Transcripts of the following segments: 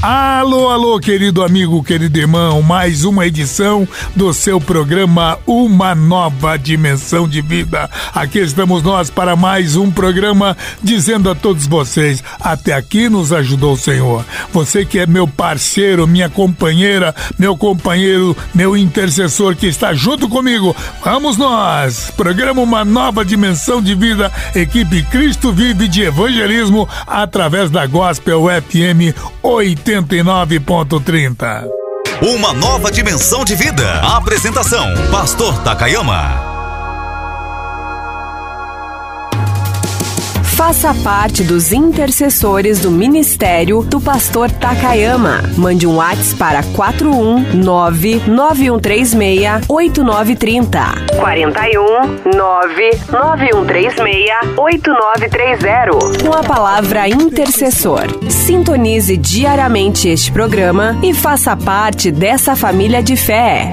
Alô, alô, querido amigo, querido irmão, mais uma edição do seu programa Uma Nova Dimensão de Vida. Aqui estamos nós para mais um programa dizendo a todos vocês: até aqui nos ajudou o Senhor. Você que é meu parceiro, minha companheira, meu companheiro, meu intercessor que está junto comigo, vamos nós! Programa Uma Nova Dimensão de Vida, equipe Cristo Vive de Evangelismo através da Gospel FM 80. 89.30. Uma nova dimensão de vida. Apresentação: Pastor Takayama. Faça parte dos intercessores do ministério do pastor Takayama. Mande um WhatsApp para 41991368930. 41991368930. Com a palavra intercessor. Sintonize diariamente este programa e faça parte dessa família de fé.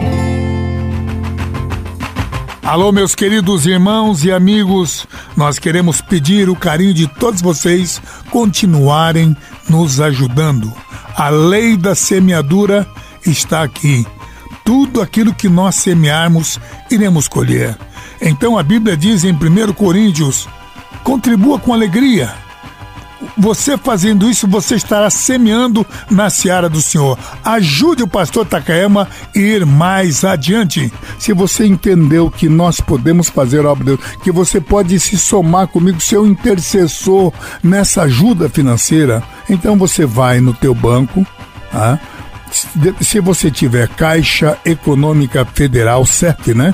Alô, meus queridos irmãos e amigos, nós queremos pedir o carinho de todos vocês continuarem nos ajudando. A lei da semeadura está aqui. Tudo aquilo que nós semearmos, iremos colher. Então a Bíblia diz em 1 Coríntios: contribua com alegria você fazendo isso, você estará semeando na seara do Senhor. Ajude o pastor Takayama a ir mais adiante. Se você entendeu que nós podemos fazer a obra de Deus, que você pode se somar comigo, seu intercessor nessa ajuda financeira, então você vai no teu banco, ah, se você tiver Caixa Econômica Federal, CEP, né?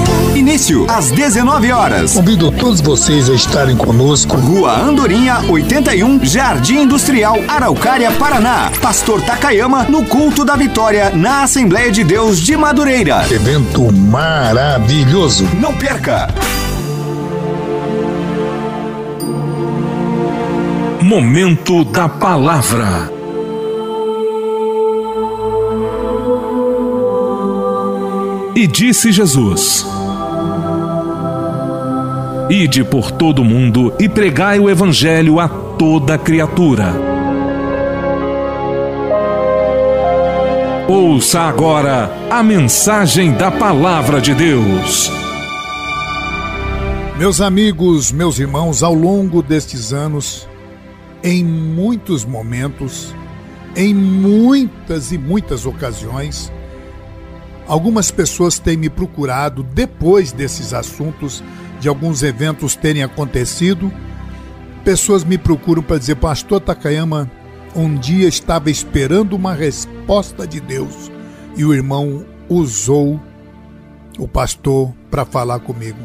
Início às 19 horas. Convido todos vocês a estarem conosco. Rua Andorinha, 81, Jardim Industrial, Araucária, Paraná. Pastor Takayama no culto da vitória na Assembleia de Deus de Madureira. Evento maravilhoso. Não perca! Momento da Palavra. E disse Jesus: Ide por todo o mundo e pregai o Evangelho a toda criatura. Ouça agora a mensagem da Palavra de Deus. Meus amigos, meus irmãos, ao longo destes anos, em muitos momentos, Em muitas e muitas ocasiões, algumas pessoas têm me procurado depois desses assuntos, de alguns eventos terem acontecido. Pessoas me procuram para dizer, Pastor Takayama, um dia estava esperando uma resposta de Deus e o irmão usou o pastor para falar comigo.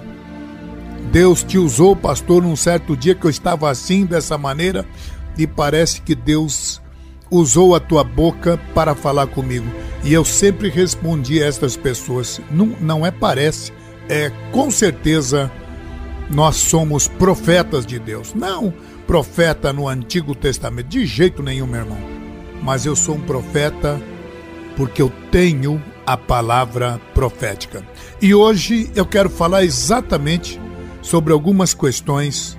Deus te usou, pastor, num certo dia que eu estava assim, dessa maneira, e parece que Deus usou a tua boca para falar comigo. E eu sempre respondi a estas pessoas: não, não é parece, é com certeza nós somos profetas de Deus. Não profeta no Antigo Testamento, de jeito nenhum, meu irmão. Mas eu sou um profeta porque eu tenho a palavra profética. E hoje eu quero falar exatamente sobre algumas questões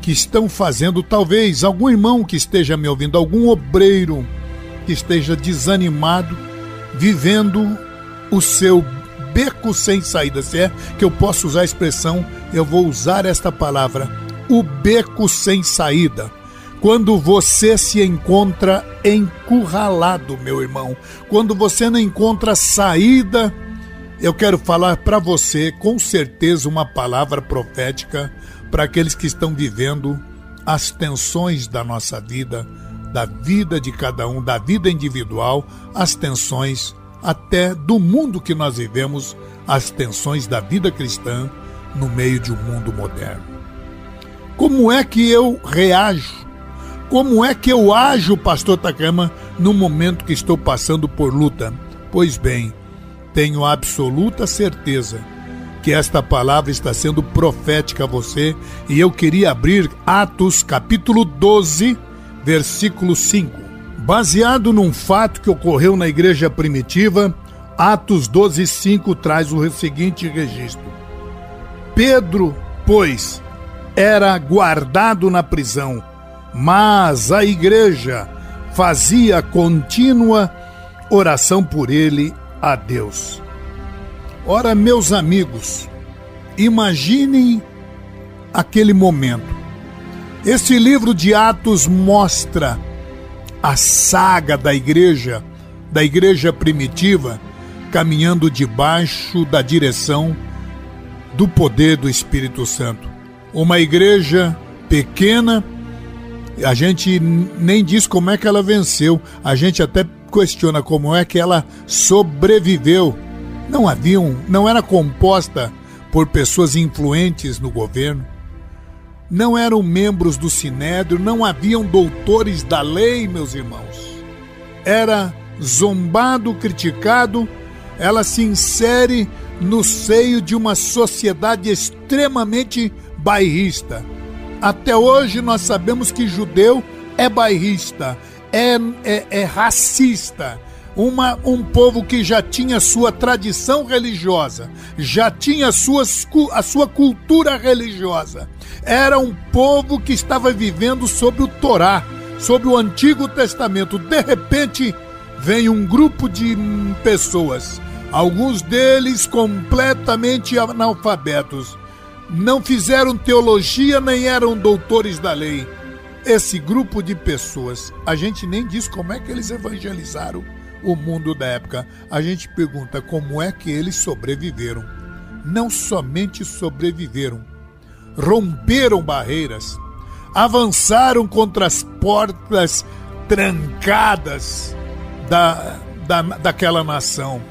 que estão fazendo, talvez algum irmão que esteja me ouvindo, algum obreiro que esteja desanimado, vivendo o seu beco sem saída. Se é que eu posso usar a expressão, eu vou usar esta palavra, o beco sem saída. Quando você se encontra encurralado, meu irmão, quando você não encontra saída, eu quero falar para você com certeza uma palavra profética para aqueles que estão vivendo as tensões da nossa vida, da vida de cada um, da vida individual, as tensões até do mundo que nós vivemos, as tensões da vida cristã no meio de um mundo moderno. Como é que eu reajo? Como é que eu ajo, pastor Takama, no momento que estou passando por luta? Pois bem, tenho absoluta certeza que esta palavra está sendo profética a você e eu queria abrir Atos capítulo 12, versículo 5. Baseado num fato que ocorreu na igreja primitiva, Atos 12, 5 traz o seguinte registro: Pedro, pois, era guardado na prisão, mas a igreja fazia contínua oração por ele a Deus. Ora, meus amigos, imaginem aquele momento. Este livro de Atos mostra a saga da igreja, da igreja primitiva, caminhando debaixo da direção do poder do Espírito Santo. Uma igreja pequena, a gente nem diz como é que ela venceu, a gente até questiona como é que ela sobreviveu não haviam, não era composta por pessoas influentes no governo, não eram membros do sinédrio, não haviam doutores da lei, meus irmãos. Era zombado, criticado, ela se insere no seio de uma sociedade extremamente bairrista. Até hoje nós sabemos que judeu é bairrista, é, é, é racista, uma, um povo que já tinha sua tradição religiosa, já tinha suas, a sua cultura religiosa. Era um povo que estava vivendo sobre o Torá, sobre o Antigo Testamento. De repente, vem um grupo de pessoas, alguns deles completamente analfabetos. Não fizeram teologia nem eram doutores da lei. Esse grupo de pessoas, a gente nem diz como é que eles evangelizaram o mundo da época. A gente pergunta como é que eles sobreviveram. Não somente sobreviveram, romperam barreiras, avançaram contra as portas trancadas da, da, daquela nação,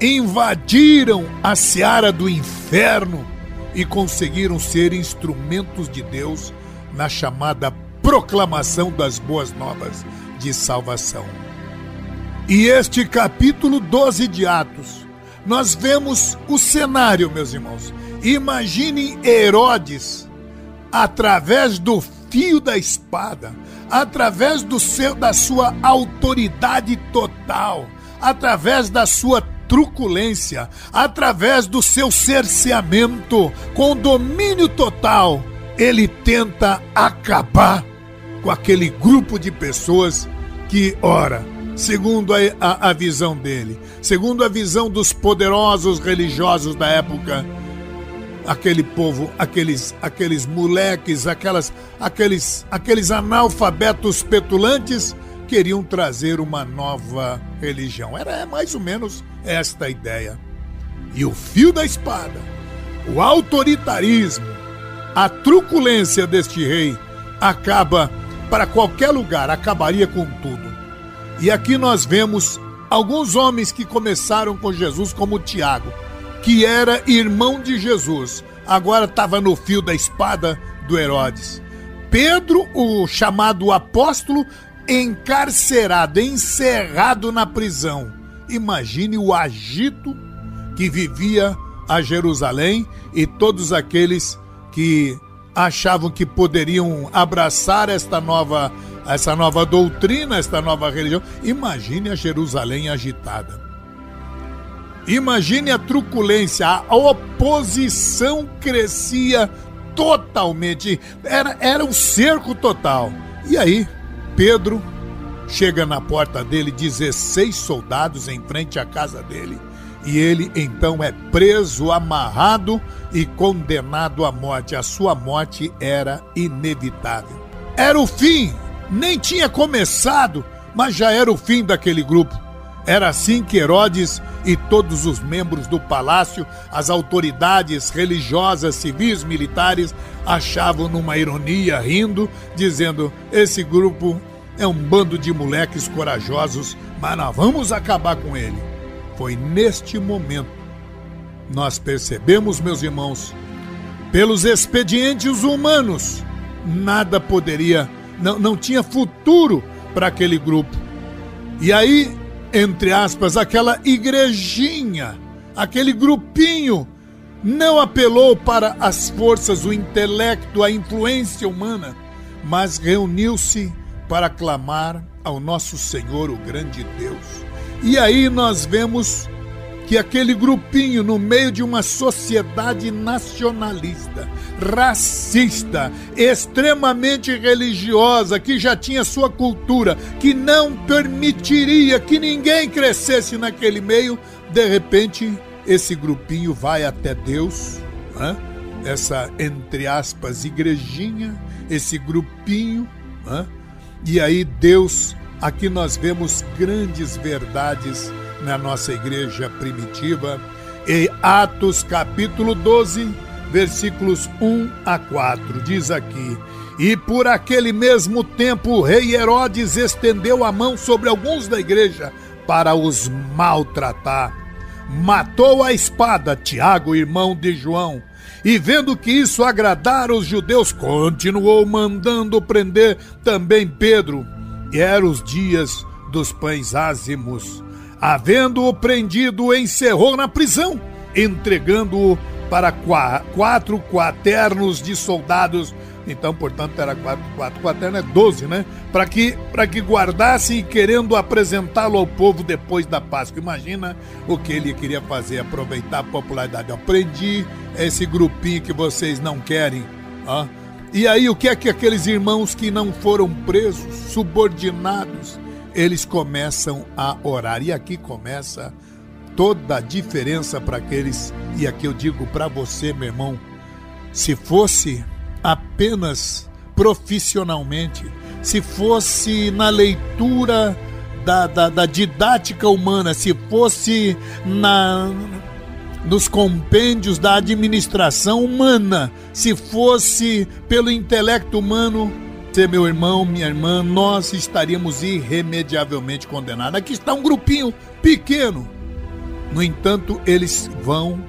invadiram a seara do inferno e conseguiram ser instrumentos de Deus na chamada proclamação das boas novas de salvação. E este capítulo 12 de Atos, nós vemos o cenário, meus irmãos. Imaginem Herodes, através do fio da espada, através do seu, da sua autoridade total, através da sua truculência, através do seu cerceamento, com domínio total, ele tenta acabar com aquele grupo de pessoas que, ora, segundo a, a, a visão dele, segundo a visão dos poderosos religiosos da época, aquele povo, aqueles, aqueles moleques, aquelas, aqueles, aqueles analfabetos petulantes queriam trazer uma nova religião. Era mais ou menos esta a ideia. E o fio da espada, o autoritarismo, a truculência deste rei acaba para qualquer lugar, acabaria com tudo. E aqui nós vemos alguns homens que começaram com Jesus, como Tiago, que era irmão de Jesus, agora estava no fio da espada do Herodes. Pedro, o chamado apóstolo, encarcerado, encerrado na prisão. Imagine o agito que vivia a Jerusalém e todos aqueles que achavam que poderiam abraçar esta nova essa nova doutrina, esta nova religião. Imagine a Jerusalém agitada. Imagine a truculência, a oposição crescia totalmente. Era, era um cerco total. E aí, Pedro chega na porta dele, 16 soldados em frente à casa dele. E ele então é preso, amarrado e condenado à morte. A sua morte era inevitável. Era o fim, nem tinha começado, mas já era o fim daquele grupo. Era assim que Herodes e todos os membros do palácio, as autoridades religiosas, civis, militares, achavam numa ironia, rindo, dizendo: esse grupo é um bando de moleques corajosos, mas nós vamos acabar com ele. Foi neste momento nós percebemos, meus irmãos, pelos expedientes humanos, nada poderia, não, não tinha futuro para aquele grupo. E aí entre aspas, aquela igrejinha, aquele grupinho, não apelou para as forças, o intelecto, a influência humana, mas reuniu-se para clamar ao nosso Senhor, o grande Deus. E aí nós vemos que aquele grupinho, no meio de uma sociedade nacionalista, racista, extremamente religiosa, que já tinha sua cultura, que não permitiria que ninguém crescesse naquele meio, de repente esse grupinho vai até Deus, né? essa, entre aspas, igrejinha, esse grupinho, né? e aí Deus, aqui nós vemos grandes verdades na nossa igreja primitiva, em Atos capítulo 12, versículos 1 a 4. Diz aqui: E por aquele mesmo tempo o rei Herodes estendeu a mão sobre alguns da igreja para os maltratar. Matou a espada Tiago, irmão de João. E vendo que isso agradara os judeus, continuou mandando prender também Pedro. E eram os dias dos pães ázimos. Havendo-o prendido, encerrou na prisão, entregando-o para quatro quaternos de soldados. Então, portanto, era quatro, quatro é doze, né? Para que, que guardasse e querendo apresentá-lo ao povo depois da Páscoa. Imagina o que ele queria fazer, aproveitar a popularidade. Eu prendi esse grupinho que vocês não querem. Ó. E aí, o que é que aqueles irmãos que não foram presos, subordinados, eles começam a orar. E aqui começa toda a diferença para aqueles, e aqui eu digo para você, meu irmão, se fosse apenas profissionalmente, se fosse na leitura da, da, da didática humana, se fosse na, nos compêndios da administração humana, se fosse pelo intelecto humano, você, meu irmão, minha irmã, nós estaríamos irremediavelmente condenados. Aqui está um grupinho pequeno. No entanto, eles vão,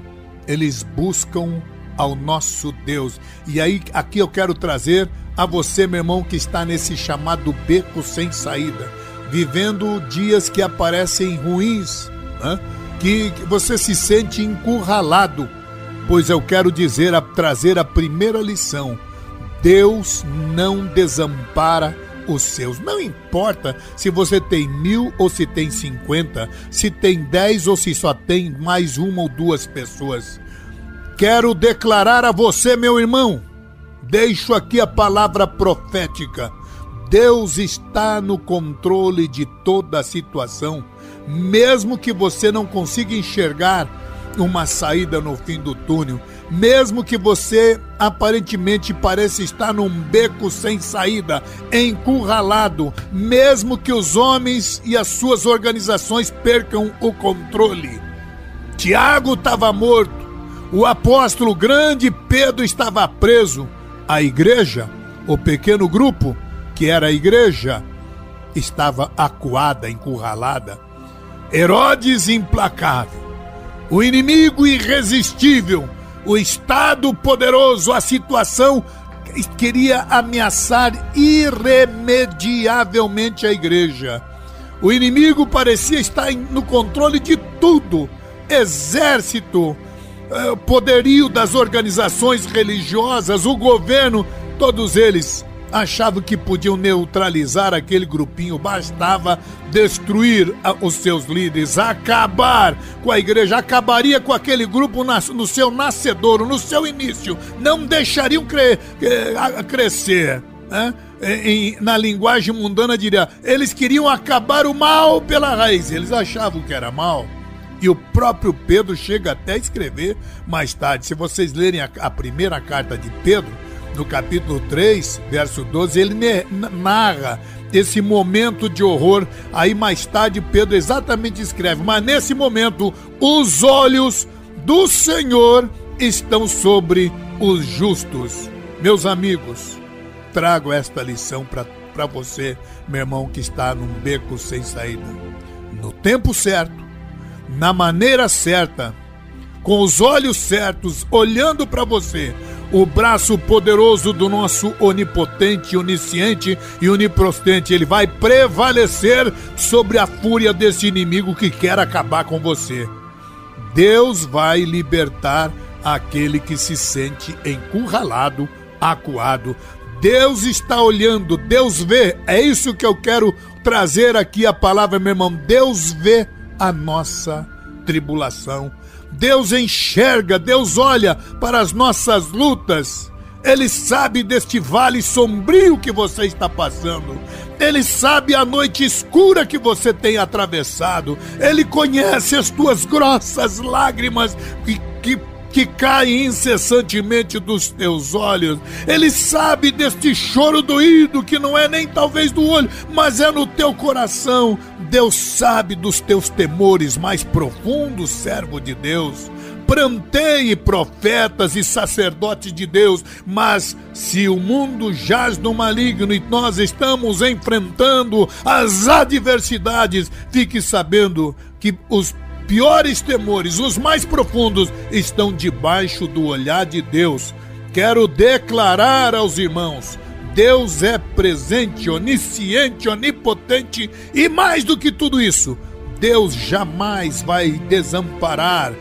eles buscam ao nosso Deus. E aí, aqui eu quero trazer a você, meu irmão, que está nesse chamado beco sem saída, vivendo dias que aparecem ruins, né? que, você se sente encurralado. Pois eu quero dizer, a, trazer a primeira lição Deus não desampara os seus. Não importa se você tem mil ou se tem cinquenta, se tem dez ou se só tem mais uma ou duas pessoas. Quero declarar a você, meu irmão, deixo aqui a palavra profética. Deus está no controle de toda a situação, mesmo que você não consiga enxergar uma saída no fim do túnel, mesmo que você aparentemente pareça estar num beco sem saída, encurralado, mesmo que os homens e as suas organizações percam o controle. Tiago estava morto, o apóstolo grande Pedro estava preso, a igreja, o pequeno grupo, que era a igreja, estava acuada, encurralada. Herodes implacável, o inimigo irresistível, o Estado poderoso, a situação queria ameaçar irremediavelmente a igreja. O inimigo parecia estar no controle de tudo: exército, eh, poderio das organizações religiosas, o governo, todos eles achavam que podiam neutralizar aquele grupinho, bastava destruir os seus líderes, acabar com a igreja, acabaria com aquele grupo no seu nascedouro, no seu início, não deixariam cre crescer. Né? Em, na linguagem mundana diria, eles queriam acabar o mal pela raiz, eles achavam que era mal. E o próprio Pedro chega até a escrever mais tarde. Se vocês lerem a, a primeira carta de Pedro, no capítulo 3, verso 12, ele narra esse momento de horror. Aí mais tarde Pedro exatamente escreve: Mas nesse momento, os olhos do Senhor estão sobre os justos. Meus amigos, trago esta lição para você, meu irmão, que está num beco sem saída. No tempo certo, na maneira certa, com os olhos certos, olhando para você, o braço poderoso do nosso onipotente, onisciente e onipotente. Ele vai prevalecer sobre a fúria desse inimigo que quer acabar com você. Deus vai libertar aquele que se sente encurralado, acuado. Deus está olhando, Deus vê. É isso que eu quero trazer aqui a palavra, meu irmão. Deus vê a nossa tribulação Deus enxerga, Deus olha para as nossas lutas. Ele sabe deste vale sombrio que você está passando. Ele sabe a noite escura que você tem atravessado. Ele conhece as tuas grossas lágrimas que, que que cai incessantemente dos teus olhos. Ele sabe deste choro doído que não é nem talvez do olho, mas é no teu coração. Deus sabe dos teus temores mais profundos, servo de Deus. Pranteie profetas e sacerdotes de Deus, mas se o mundo jaz no maligno e nós estamos enfrentando as adversidades, fique sabendo que os piores temores, os mais profundos, estão debaixo do olhar de Deus. Quero declarar aos irmãos: Deus é presente, onisciente, onipotente e mais do que tudo isso, Deus jamais vai desamparar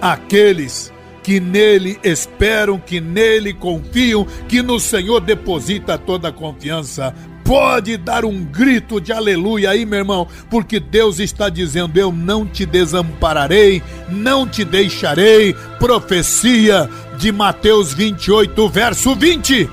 aqueles que nele esperam, que nele confiam, que no Senhor deposita toda a confiança pode dar um grito de aleluia aí, meu irmão, porque Deus está dizendo: Eu não te desampararei, não te deixarei. Profecia de Mateus 28, verso 20.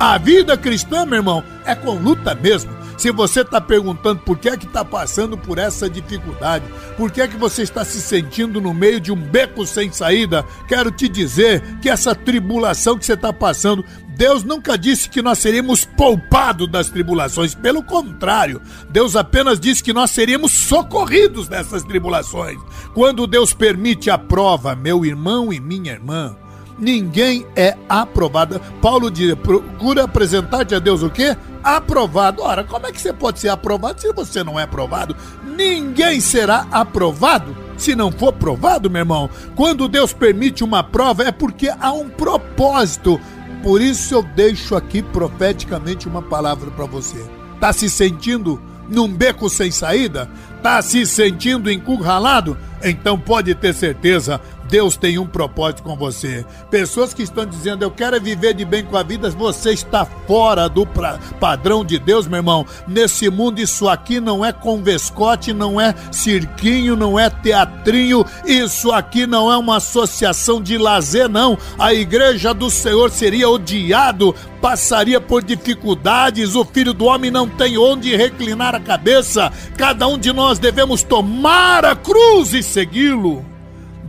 A vida cristã, meu irmão, é com luta mesmo. Se você está perguntando por que é que está passando por essa dificuldade, por que é que você está se sentindo no meio de um beco sem saída, quero te dizer que essa tribulação que você está passando Deus nunca disse que nós seríamos poupados das tribulações, pelo contrário, Deus apenas disse que nós seríamos socorridos nessas tribulações. Quando Deus permite a prova, meu irmão e minha irmã, ninguém é aprovado. Paulo diz: procura apresentar-te a Deus o quê? Aprovado. Ora, como é que você pode ser aprovado se você não é aprovado? Ninguém será aprovado se não for provado, meu irmão. Quando Deus permite uma prova, é porque há um propósito. Por isso eu deixo aqui profeticamente uma palavra para você. Tá se sentindo num beco sem saída? Tá se sentindo encurralado? Então pode ter certeza, Deus tem um propósito com você. Pessoas que estão dizendo, eu quero viver de bem com a vida, você está fora do pra, padrão de Deus, meu irmão. Nesse mundo, isso aqui não é convescote, não é cirquinho, não é teatrinho, isso aqui não é uma associação de lazer, não. A igreja do Senhor seria odiado, passaria por dificuldades, o filho do homem não tem onde reclinar a cabeça. Cada um de nós devemos tomar a cruz e segui-lo.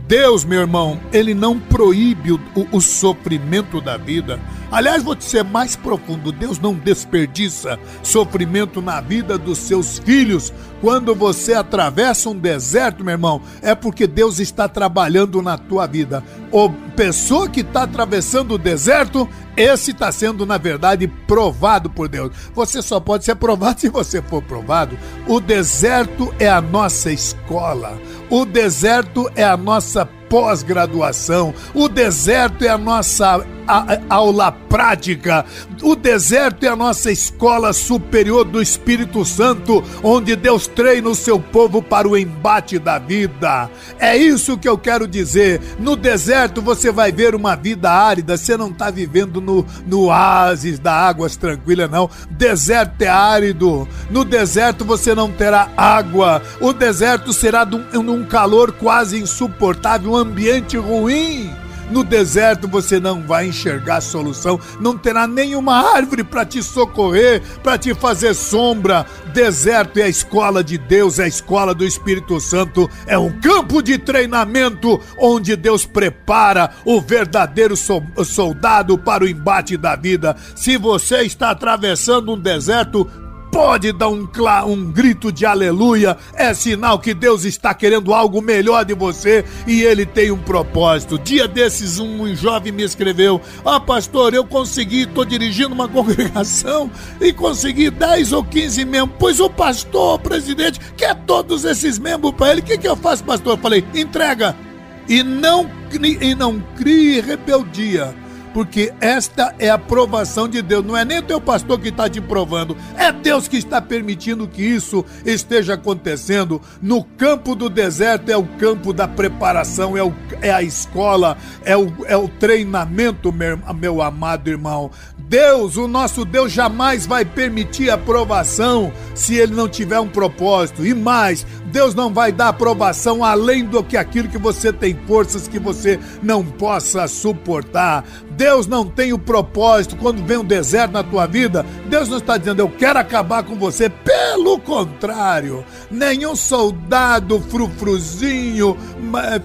Deus, meu irmão, ele não proíbe o, o, sofrimento da vida. Aliás, vou te ser mais profundo: Deus não desperdiça sofrimento na vida dos seus filhos. Quando você atravessa um deserto, meu irmão, é porque Deus está trabalhando na tua vida. O pessoa que está atravessando o deserto, esse está sendo, na verdade, provado por Deus. Você só pode ser provado se você for provado. O deserto é a nossa escola. O deserto é a nossa pós-graduação. O deserto é a nossa a, aula prática. O deserto é a nossa escola superior do Espírito Santo, onde Deus treina o seu povo para o embate da vida. É isso que eu quero dizer. No deserto você vai ver uma vida árida, você não está vivendo no, no oásis da águas tranquilas, não. Deserto é árido. No deserto você não terá água. O deserto será num calor quase insuportável, ambiente ruim. No deserto você não vai enxergar solução, não terá nenhuma árvore para te socorrer, para te fazer sombra. Deserto é a escola de Deus, é a escola do Espírito Santo, é um campo de treinamento onde Deus prepara o verdadeiro soldado para o embate da vida. Se você está atravessando um deserto, pode dar um, um grito de aleluia. É sinal que Deus está querendo algo melhor de você e ele tem um propósito. Dia desses, um jovem me escreveu: Ah, pastor, eu consegui, estou dirigindo uma congregação e consegui 10 ou 15 membros. Pois o pastor, o presidente, quer todos esses membros para ele. O que, que eu faço, pastor? Eu falei: entrega. E não, e não crie rebeldia porque esta é a aprovação de Deus. Não é nem o teu pastor que está te provando, é Deus que está permitindo que isso esteja acontecendo. No campo do deserto é o campo da preparação, é, o, é a escola, é o, é o treinamento, meu, meu amado irmão. Deus, o nosso Deus, jamais vai permitir aprovação se ele não tiver um propósito. E mais, Deus não vai dar aprovação além do que aquilo que você tem forças que você não possa suportar. Deus não tem o propósito quando vem um deserto na tua vida. Deus não está dizendo eu quero acabar com você. Pelo contrário, nenhum soldado frufruzinho,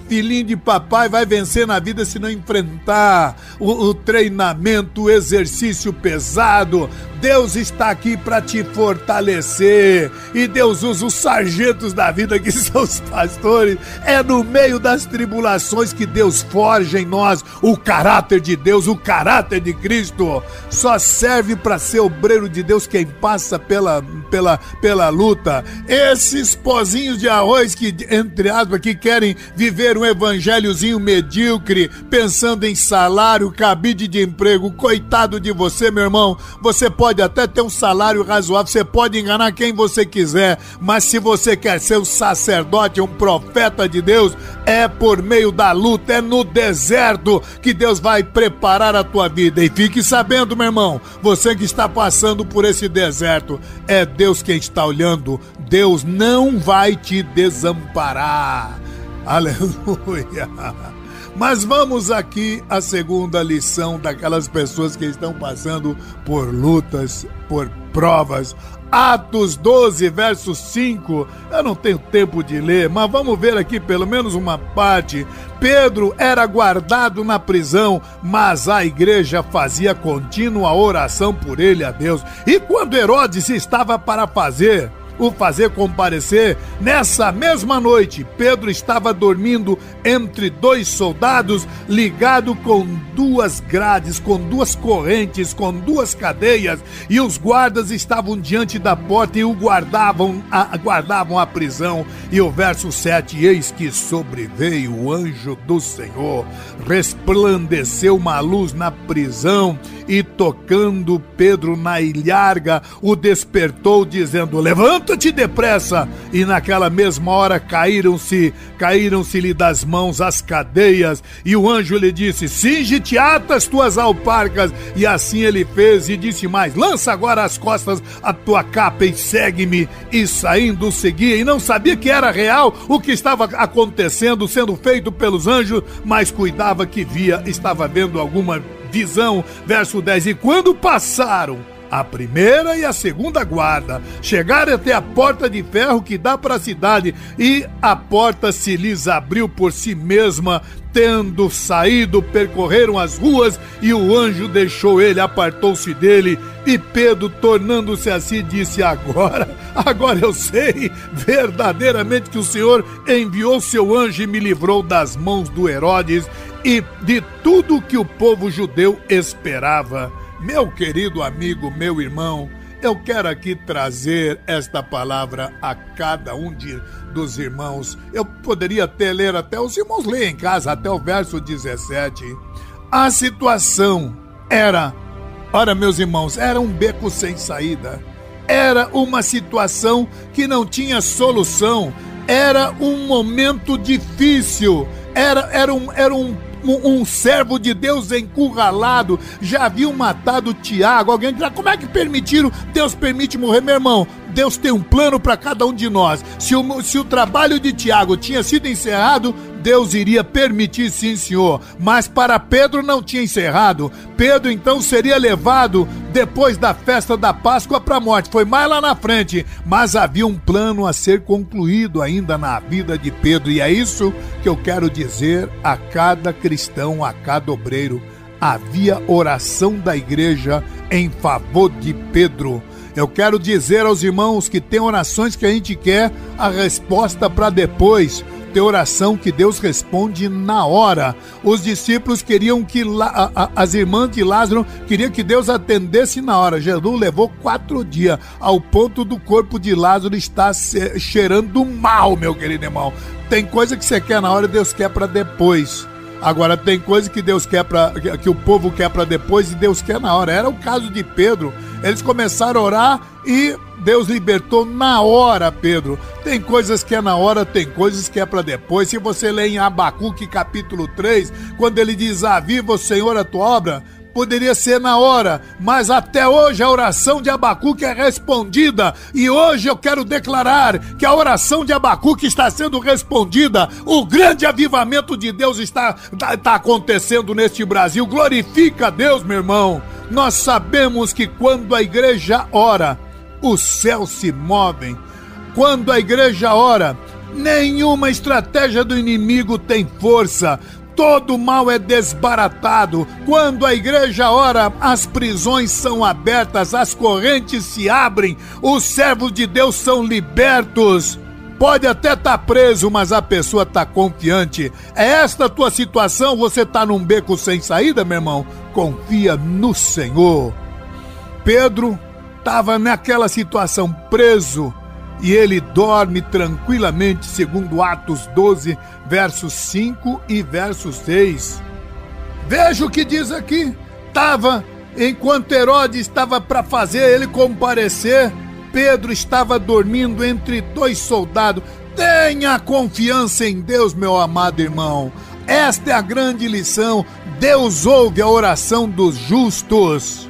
filhinho de papai vai vencer na vida se não enfrentar o, o treinamento, o exercício pesado. Deus está aqui para te fortalecer e Deus usa os sargentos da vida que são os pastores. É no meio das tribulações que Deus forja em nós o caráter de Deus, o caráter de Cristo. Só serve para ser obreiro de Deus quem passa pela, pela, pela luta. Esses pozinhos de arroz que, entre aspas, que querem viver um evangelhozinho medíocre, pensando em salário, cabide de emprego, coitado de você, meu irmão. Você pode pode até ter um salário razoável, você pode enganar quem você quiser, mas se você quer ser um sacerdote, um profeta de Deus, é por meio da luta, é no deserto que Deus vai preparar a tua vida. E fique sabendo, meu irmão, você que está passando por esse deserto, é Deus quem está olhando. Deus não vai te desamparar. Aleluia. Mas vamos aqui à segunda lição daquelas pessoas que estão passando por lutas, por provas. Atos 12, verso 5. Eu não tenho tempo de ler, mas vamos ver aqui pelo menos uma parte. Pedro era guardado na prisão, mas a igreja fazia contínua oração por ele a Deus. E quando Herodes estava para fazer o fazer comparecer, nessa mesma noite, Pedro estava dormindo entre dois soldados, ligado com duas grades, com duas correntes, com duas cadeias, e os guardas estavam diante da porta e o guardavam, a, a prisão. E o verso 7: Eis que sobreveio o anjo do Senhor, resplandeceu uma luz na prisão e tocando Pedro na ilharga, o despertou, dizendo: Levanta-te depressa! E naquela mesma hora caíram-se, caíram-se-lhe das mãos as cadeias, e o anjo lhe disse: Singe-te, ata as tuas alparcas. E assim ele fez, e disse mais: Lança agora as costas a tua capa e segue-me. E saindo seguia, e não sabia que era real o que estava acontecendo, sendo feito pelos anjos, mas cuidava que via, estava vendo alguma visão. Verso 10: E quando passaram a primeira e a segunda guarda chegaram até a porta de ferro que dá para a cidade e a porta se lhes abriu por si mesma. Tendo saído, percorreram as ruas e o anjo deixou ele, apartou-se dele. E Pedro, tornando-se assim, disse: Agora, agora eu sei verdadeiramente que o Senhor enviou seu anjo e me livrou das mãos do Herodes e de tudo que o povo judeu esperava. Meu querido amigo, meu irmão, eu quero aqui trazer esta palavra a cada um de, dos irmãos. Eu poderia até ler, até os irmãos lerem em casa, até o verso 17. A situação era, ora, meus irmãos, era um beco sem saída. Era uma situação que não tinha solução. Era um momento difícil. Era, era, um, era um um, um servo de Deus encurralado, já haviam matado Tiago. Alguém dirá, como é que permitiram? Deus permite morrer, meu irmão. Deus tem um plano para cada um de nós. Se o, se o trabalho de Tiago tinha sido encerrado, Deus iria permitir, sim, senhor. Mas para Pedro não tinha encerrado. Pedro então seria levado depois da festa da Páscoa para a morte. Foi mais lá na frente. Mas havia um plano a ser concluído ainda na vida de Pedro. E é isso que eu quero dizer a cada cristão, a cada obreiro. Havia oração da igreja em favor de Pedro. Eu quero dizer aos irmãos que tem orações que a gente quer a resposta para depois ter oração que Deus responde na hora. Os discípulos queriam que a, a, as irmãs de Lázaro queriam que Deus atendesse na hora. Jesus levou quatro dias ao ponto do corpo de Lázaro estar cheirando mal, meu querido irmão. Tem coisa que você quer na hora e Deus quer para depois. Agora tem coisa que Deus quer para que o povo quer para depois e Deus quer na hora. Era o caso de Pedro. Eles começaram a orar e Deus libertou na hora, Pedro. Tem coisas que é na hora, tem coisas que é para depois. Se você lê em Abacuque capítulo 3, quando ele diz: Aviva o Senhor a tua obra, poderia ser na hora, mas até hoje a oração de Abacuque é respondida. E hoje eu quero declarar que a oração de Abacuque está sendo respondida. O grande avivamento de Deus está, está, está acontecendo neste Brasil. Glorifica a Deus, meu irmão. Nós sabemos que quando a igreja ora, os céus se movem. Quando a igreja ora, nenhuma estratégia do inimigo tem força. Todo mal é desbaratado. Quando a igreja ora, as prisões são abertas, as correntes se abrem, os servos de Deus são libertos. Pode até estar tá preso, mas a pessoa está confiante. É esta a tua situação? Você está num beco sem saída, meu irmão? Confia no Senhor. Pedro estava naquela situação preso e ele dorme tranquilamente, segundo Atos 12, versos 5 e verso 6. Veja o que diz aqui. Estava, enquanto Herodes estava para fazer ele comparecer, Pedro estava dormindo entre dois soldados. Tenha confiança em Deus, meu amado irmão. Esta é a grande lição. Deus ouve a oração dos justos.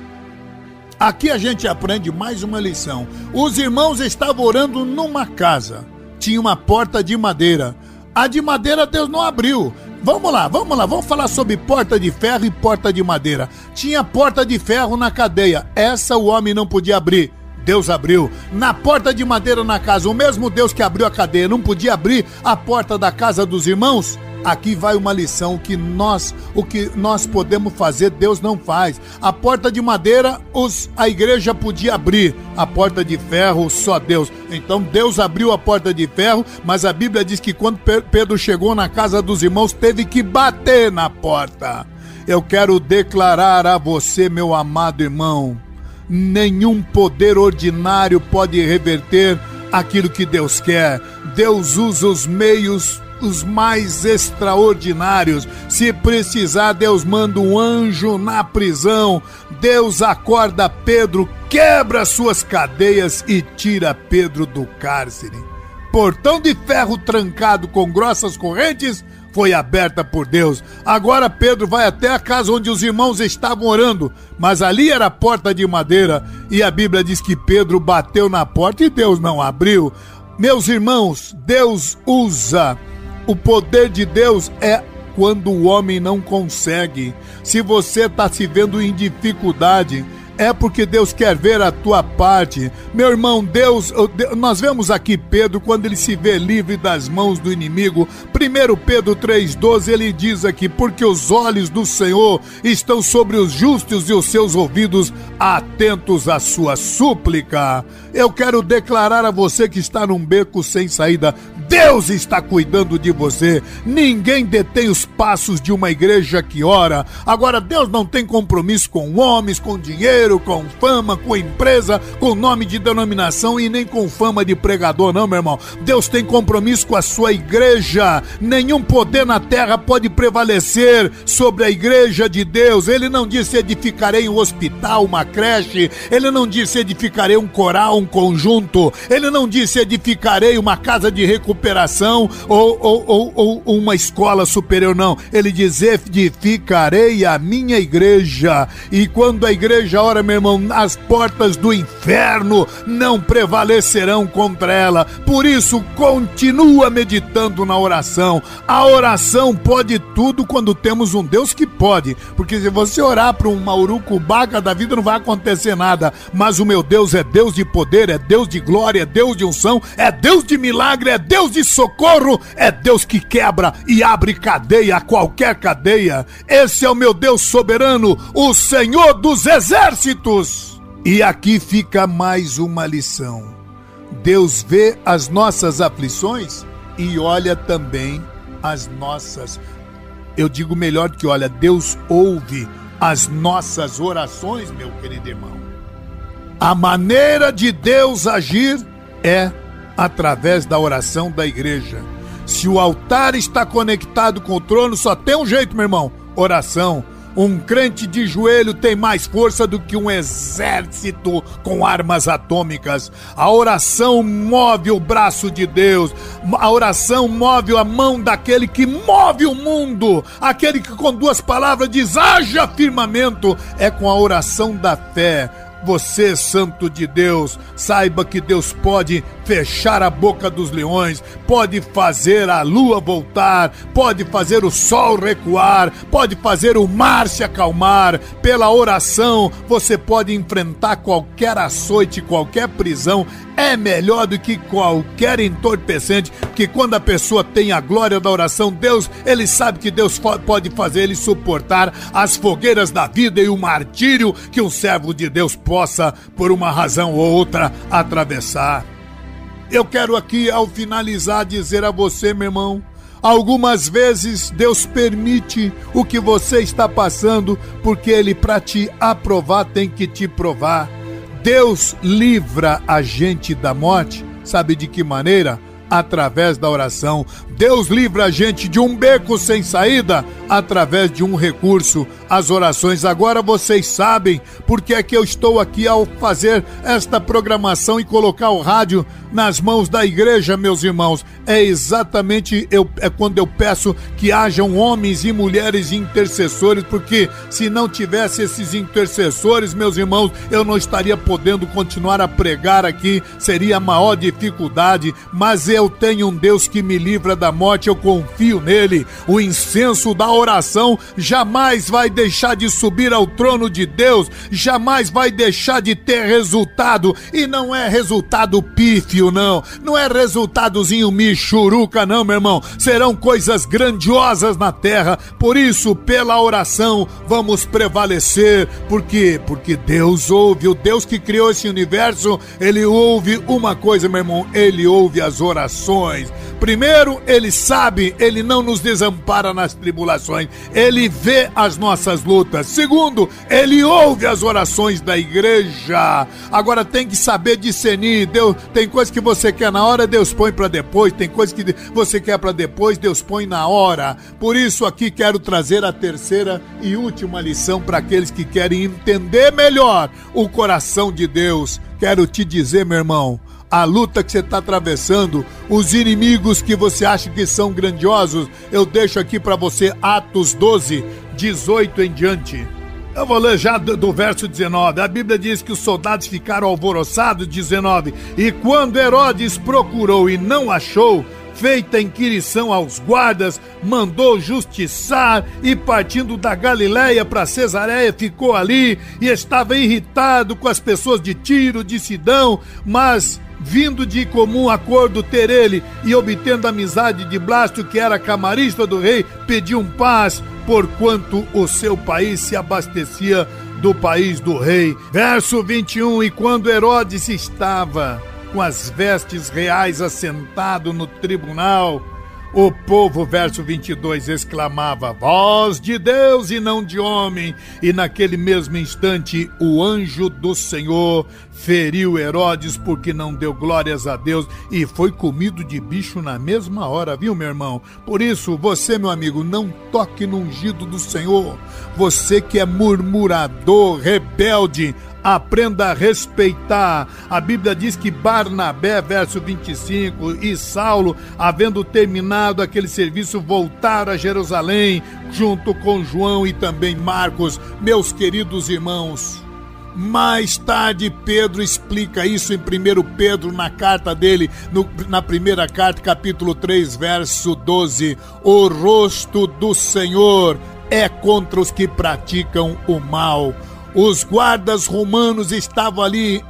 Aqui a gente aprende mais uma lição. Os irmãos estavam orando numa casa. Tinha uma porta de madeira. A de madeira Deus não abriu. Vamos lá, vamos lá, vamos falar sobre porta de ferro e porta de madeira. Tinha porta de ferro na cadeia. Essa o homem não podia abrir. Deus abriu. Na porta de madeira na casa, o mesmo Deus que abriu a cadeia não podia abrir a porta da casa dos irmãos? Aqui vai uma lição que nós, o que nós podemos fazer, Deus não faz. A porta de madeira, os, a igreja podia abrir, a porta de ferro, só Deus. Então Deus abriu a porta de ferro, mas a Bíblia diz que quando Pedro chegou na casa dos irmãos, teve que bater na porta. Eu quero declarar a você, meu amado irmão, nenhum poder ordinário pode reverter aquilo que Deus quer. Deus usa os meios os mais extraordinários. Se precisar, Deus manda um anjo na prisão. Deus acorda Pedro, quebra suas cadeias e tira Pedro do cárcere. Portão de ferro trancado com grossas correntes foi aberta por Deus. Agora Pedro vai até a casa onde os irmãos estavam orando, mas ali era a porta de madeira e a Bíblia diz que Pedro bateu na porta e Deus não abriu. Meus irmãos, Deus usa o poder de Deus é quando o homem não consegue. Se você está se vendo em dificuldade, é porque Deus quer ver a tua parte. Meu irmão, Deus, nós vemos aqui Pedro quando ele se vê livre das mãos do inimigo. 1 Pedro 3,12 ele diz aqui: Porque os olhos do Senhor estão sobre os justos e os seus ouvidos atentos à sua súplica. Eu quero declarar a você que está num beco sem saída: Deus está cuidando de você. Ninguém detém os passos de uma igreja que ora. Agora, Deus não tem compromisso com homens, com dinheiro, com fama, com empresa, com nome de denominação e nem com fama de pregador, não, meu irmão. Deus tem compromisso com a sua igreja. Nenhum poder na terra pode prevalecer sobre a igreja de Deus. Ele não disse edificarei um hospital, uma creche. Ele não disse edificarei um coral, um conjunto. Ele não disse edificarei uma casa de recuperação recuperação ou, ou, ou, ou uma escola superior, não. Ele diz: edificarei a minha igreja. E quando a igreja ora, meu irmão, as portas do inferno não prevalecerão contra ela. Por isso, continua meditando na oração. A oração pode tudo quando temos um Deus que pode. Porque se você orar para um maurucubaca da vida, não vai acontecer nada. Mas o meu Deus é Deus de poder, é Deus de glória, é Deus de unção, é Deus de milagre, é Deus Deus de socorro é Deus que quebra e abre cadeia, qualquer cadeia. Esse é o meu Deus soberano, o Senhor dos exércitos. E aqui fica mais uma lição. Deus vê as nossas aflições e olha também as nossas. Eu digo melhor que olha, Deus ouve as nossas orações, meu querido irmão. A maneira de Deus agir é através da oração da igreja. Se o altar está conectado com o trono, só tem um jeito, meu irmão: oração. Um crente de joelho tem mais força do que um exército com armas atômicas. A oração move o braço de Deus. A oração move a mão daquele que move o mundo. Aquele que com duas palavras diz: haja firmamento. É com a oração da fé você, santo de Deus, saiba que Deus pode fechar a boca dos leões, pode fazer a lua voltar, pode fazer o sol recuar, pode fazer o mar se acalmar. Pela oração, você pode enfrentar qualquer açoite, qualquer prisão é melhor do que qualquer entorpecente, porque quando a pessoa tem a glória da oração, Deus, ele sabe que Deus pode fazer ele suportar as fogueiras da vida e o martírio que um servo de Deus possa, por uma razão ou outra, atravessar. Eu quero aqui, ao finalizar, dizer a você, meu irmão, Algumas vezes Deus permite o que você está passando, porque Ele, para te aprovar, tem que te provar. Deus livra a gente da morte, sabe de que maneira? Através da oração. Deus livra a gente de um beco sem saída através de um recurso, as orações. Agora vocês sabem porque é que eu estou aqui ao fazer esta programação e colocar o rádio nas mãos da igreja, meus irmãos. É exatamente eu, é quando eu peço que hajam homens e mulheres intercessores, porque se não tivesse esses intercessores, meus irmãos, eu não estaria podendo continuar a pregar aqui, seria a maior dificuldade. Mas eu tenho um Deus que me livra da morte, eu confio nele. O incenso da oração jamais vai deixar de subir ao trono de Deus, jamais vai deixar de ter resultado. E não é resultado pífio, não. Não é resultadozinho michuruca, não, meu irmão. Serão coisas grandiosas na terra. Por isso, pela oração, vamos prevalecer. Por quê? Porque Deus ouve. O Deus que criou esse universo, ele ouve uma coisa, meu irmão. Ele ouve as orações. Primeiro, ele sabe, ele não nos desampara nas tribulações, ele vê as nossas lutas. Segundo, ele ouve as orações da igreja. Agora tem que saber discernir. Deus, tem coisa que você quer na hora, Deus põe para depois. Tem coisa que você quer para depois, Deus põe na hora. Por isso aqui quero trazer a terceira e última lição para aqueles que querem entender melhor o coração de Deus. Quero te dizer, meu irmão, a luta que você está atravessando, os inimigos que você acha que são grandiosos, eu deixo aqui para você Atos 12, 18 em diante. Eu vou ler já do, do, verso 19. A Bíblia diz que os soldados ficaram alvoroçados, 19. E quando Herodes procurou e não achou, feita inquirição aos guardas, mandou justiçar e partindo da Galiléia para Cesareia ficou ali e estava irritado com as pessoas de Tiro, de Sidão, mas vindo de comum acordo ter ele e obtendo amizade de Blasto, que era camarista do rei, pediu um paz, porquanto o seu país se abastecia do país do rei. Verso 21: E quando Herodes estava com as vestes reais assentado no tribunal, o povo, verso 22, exclamava: Voz de Deus e não de homem. E naquele mesmo instante, o anjo do Senhor feriu Herodes porque não deu glórias a Deus e foi comido de bicho na mesma hora, viu, meu irmão? Por isso, você, meu amigo, não toque no ungido do Senhor. Você que é murmurador, rebelde, aprenda a respeitar. A Bíblia diz que Barnabé, verso 25, e Saulo, havendo terminado aquele serviço, voltaram a Jerusalém, junto com João e também Marcos, meus queridos irmãos. Mais tarde, Pedro explica isso em 1 Pedro, na carta dele, no, na primeira carta, capítulo 3, verso 12. O rosto do Senhor é contra os que praticam o mal os guardas romanos estavam ali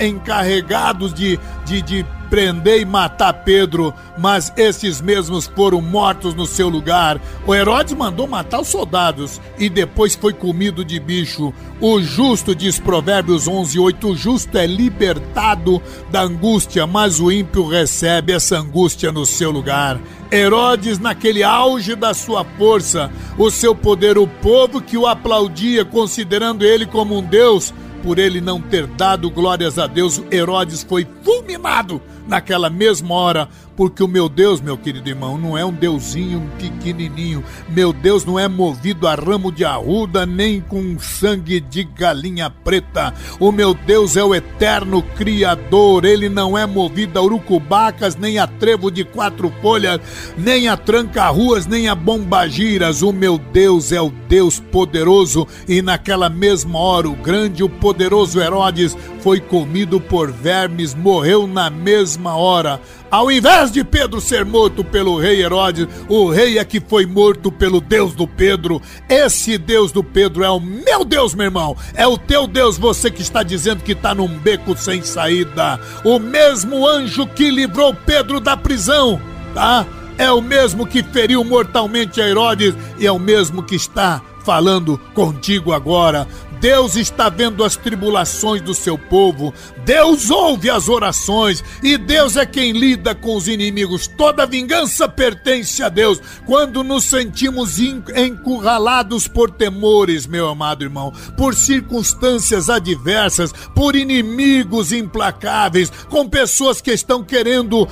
encarregados de, de, de prender e matar Pedro, mas esses mesmos foram mortos no seu lugar. O Herodes mandou matar os soldados e depois foi comido de bicho. O justo, diz Provérbios 11, 8, o justo é libertado da angústia, mas o ímpio recebe essa angústia no seu lugar. Herodes, naquele auge da sua força, o seu poder, o povo que o aplaudia, considerando ele como um Deus, por ele não ter dado glórias a Deus, Herodes foi fulminado naquela mesma hora porque o meu Deus, meu querido irmão, não é um deusinho pequenininho. Meu Deus não é movido a ramo de arruda nem com sangue de galinha preta. O meu Deus é o eterno Criador. Ele não é movido a urucubacas, nem a trevo de quatro folhas, nem a tranca-ruas, nem a bombagiras. O meu Deus é o Deus poderoso. E naquela mesma hora, o grande, o poderoso Herodes foi comido por vermes, morreu na mesma hora. Ao invés de Pedro ser morto pelo rei Herodes, o rei é que foi morto pelo Deus do Pedro. Esse Deus do Pedro é o meu Deus, meu irmão. É o teu Deus, você que está dizendo que está num beco sem saída. O mesmo anjo que livrou Pedro da prisão, tá? É o mesmo que feriu mortalmente a Herodes e é o mesmo que está falando contigo agora. Deus está vendo as tribulações do seu povo, Deus ouve as orações e Deus é quem lida com os inimigos. Toda vingança pertence a Deus. Quando nos sentimos encurralados por temores, meu amado irmão, por circunstâncias adversas, por inimigos implacáveis, com pessoas que estão querendo uh,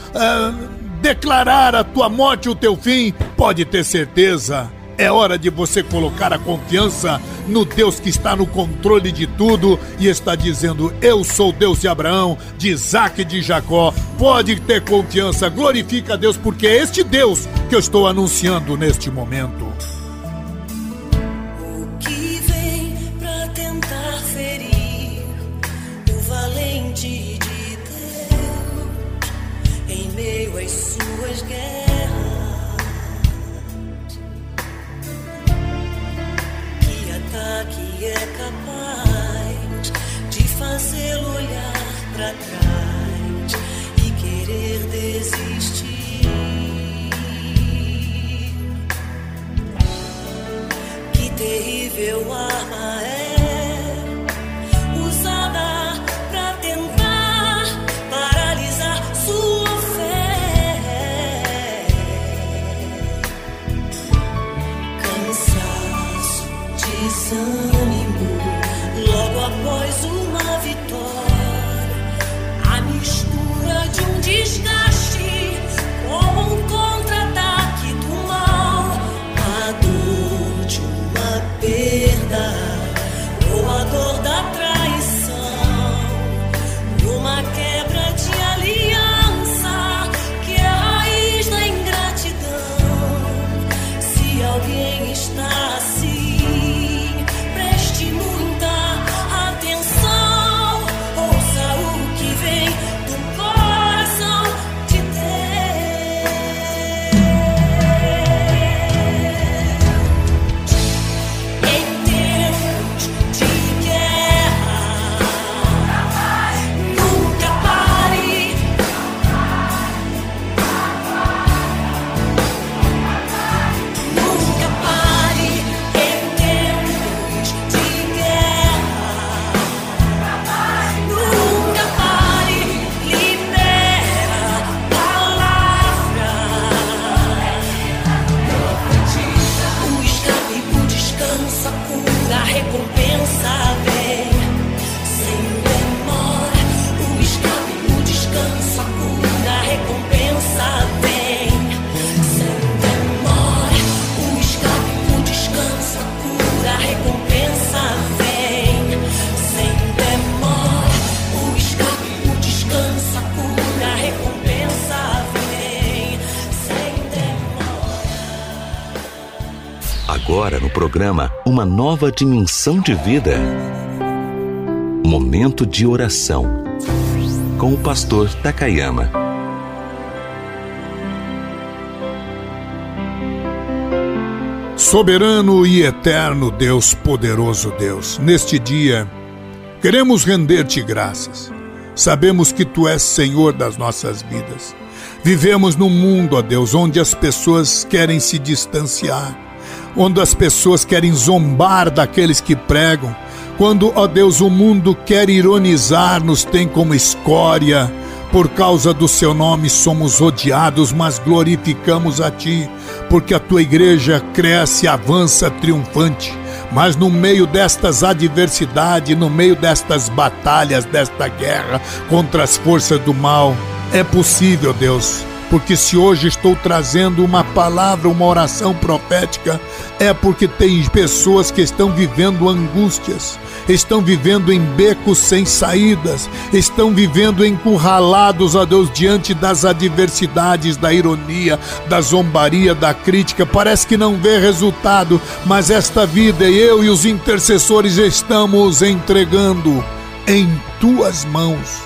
declarar a tua morte o teu fim, pode ter certeza é hora de você colocar a confiança no Deus que está no controle de tudo e está dizendo: Eu sou Deus de Abraão, de Isaac e de Jacó. Pode ter confiança, glorifica a Deus, porque é este Deus que eu estou anunciando neste momento. Fazê-lo olhar para trás e querer desistir. Que terrível arma é. Programa Uma Nova Dimensão de Vida. Momento de oração com o pastor Takayama. Soberano e eterno Deus, poderoso Deus, neste dia queremos render-te graças. Sabemos que tu és Senhor das nossas vidas. Vivemos num mundo, ó Deus, onde as pessoas querem se distanciar, onde as pessoas querem zombar daqueles que pregam, quando, ó Deus, o mundo quer ironizar, nos tem como escória. Por causa do seu nome somos odiados, mas glorificamos a ti, porque a tua igreja cresce e avança triunfante. Mas no meio destas adversidades, no meio destas batalhas, desta guerra contra as forças do mal, é possível, Deus, porque se hoje estou trazendo uma palavra, uma oração profética, é porque tem pessoas que estão vivendo angústias, estão vivendo em becos sem saídas, estão vivendo encurralados, a Deus, diante das adversidades, da ironia, da zombaria, da crítica. Parece que não vê resultado, mas esta vida, eu e os intercessores estamos entregando em tuas mãos.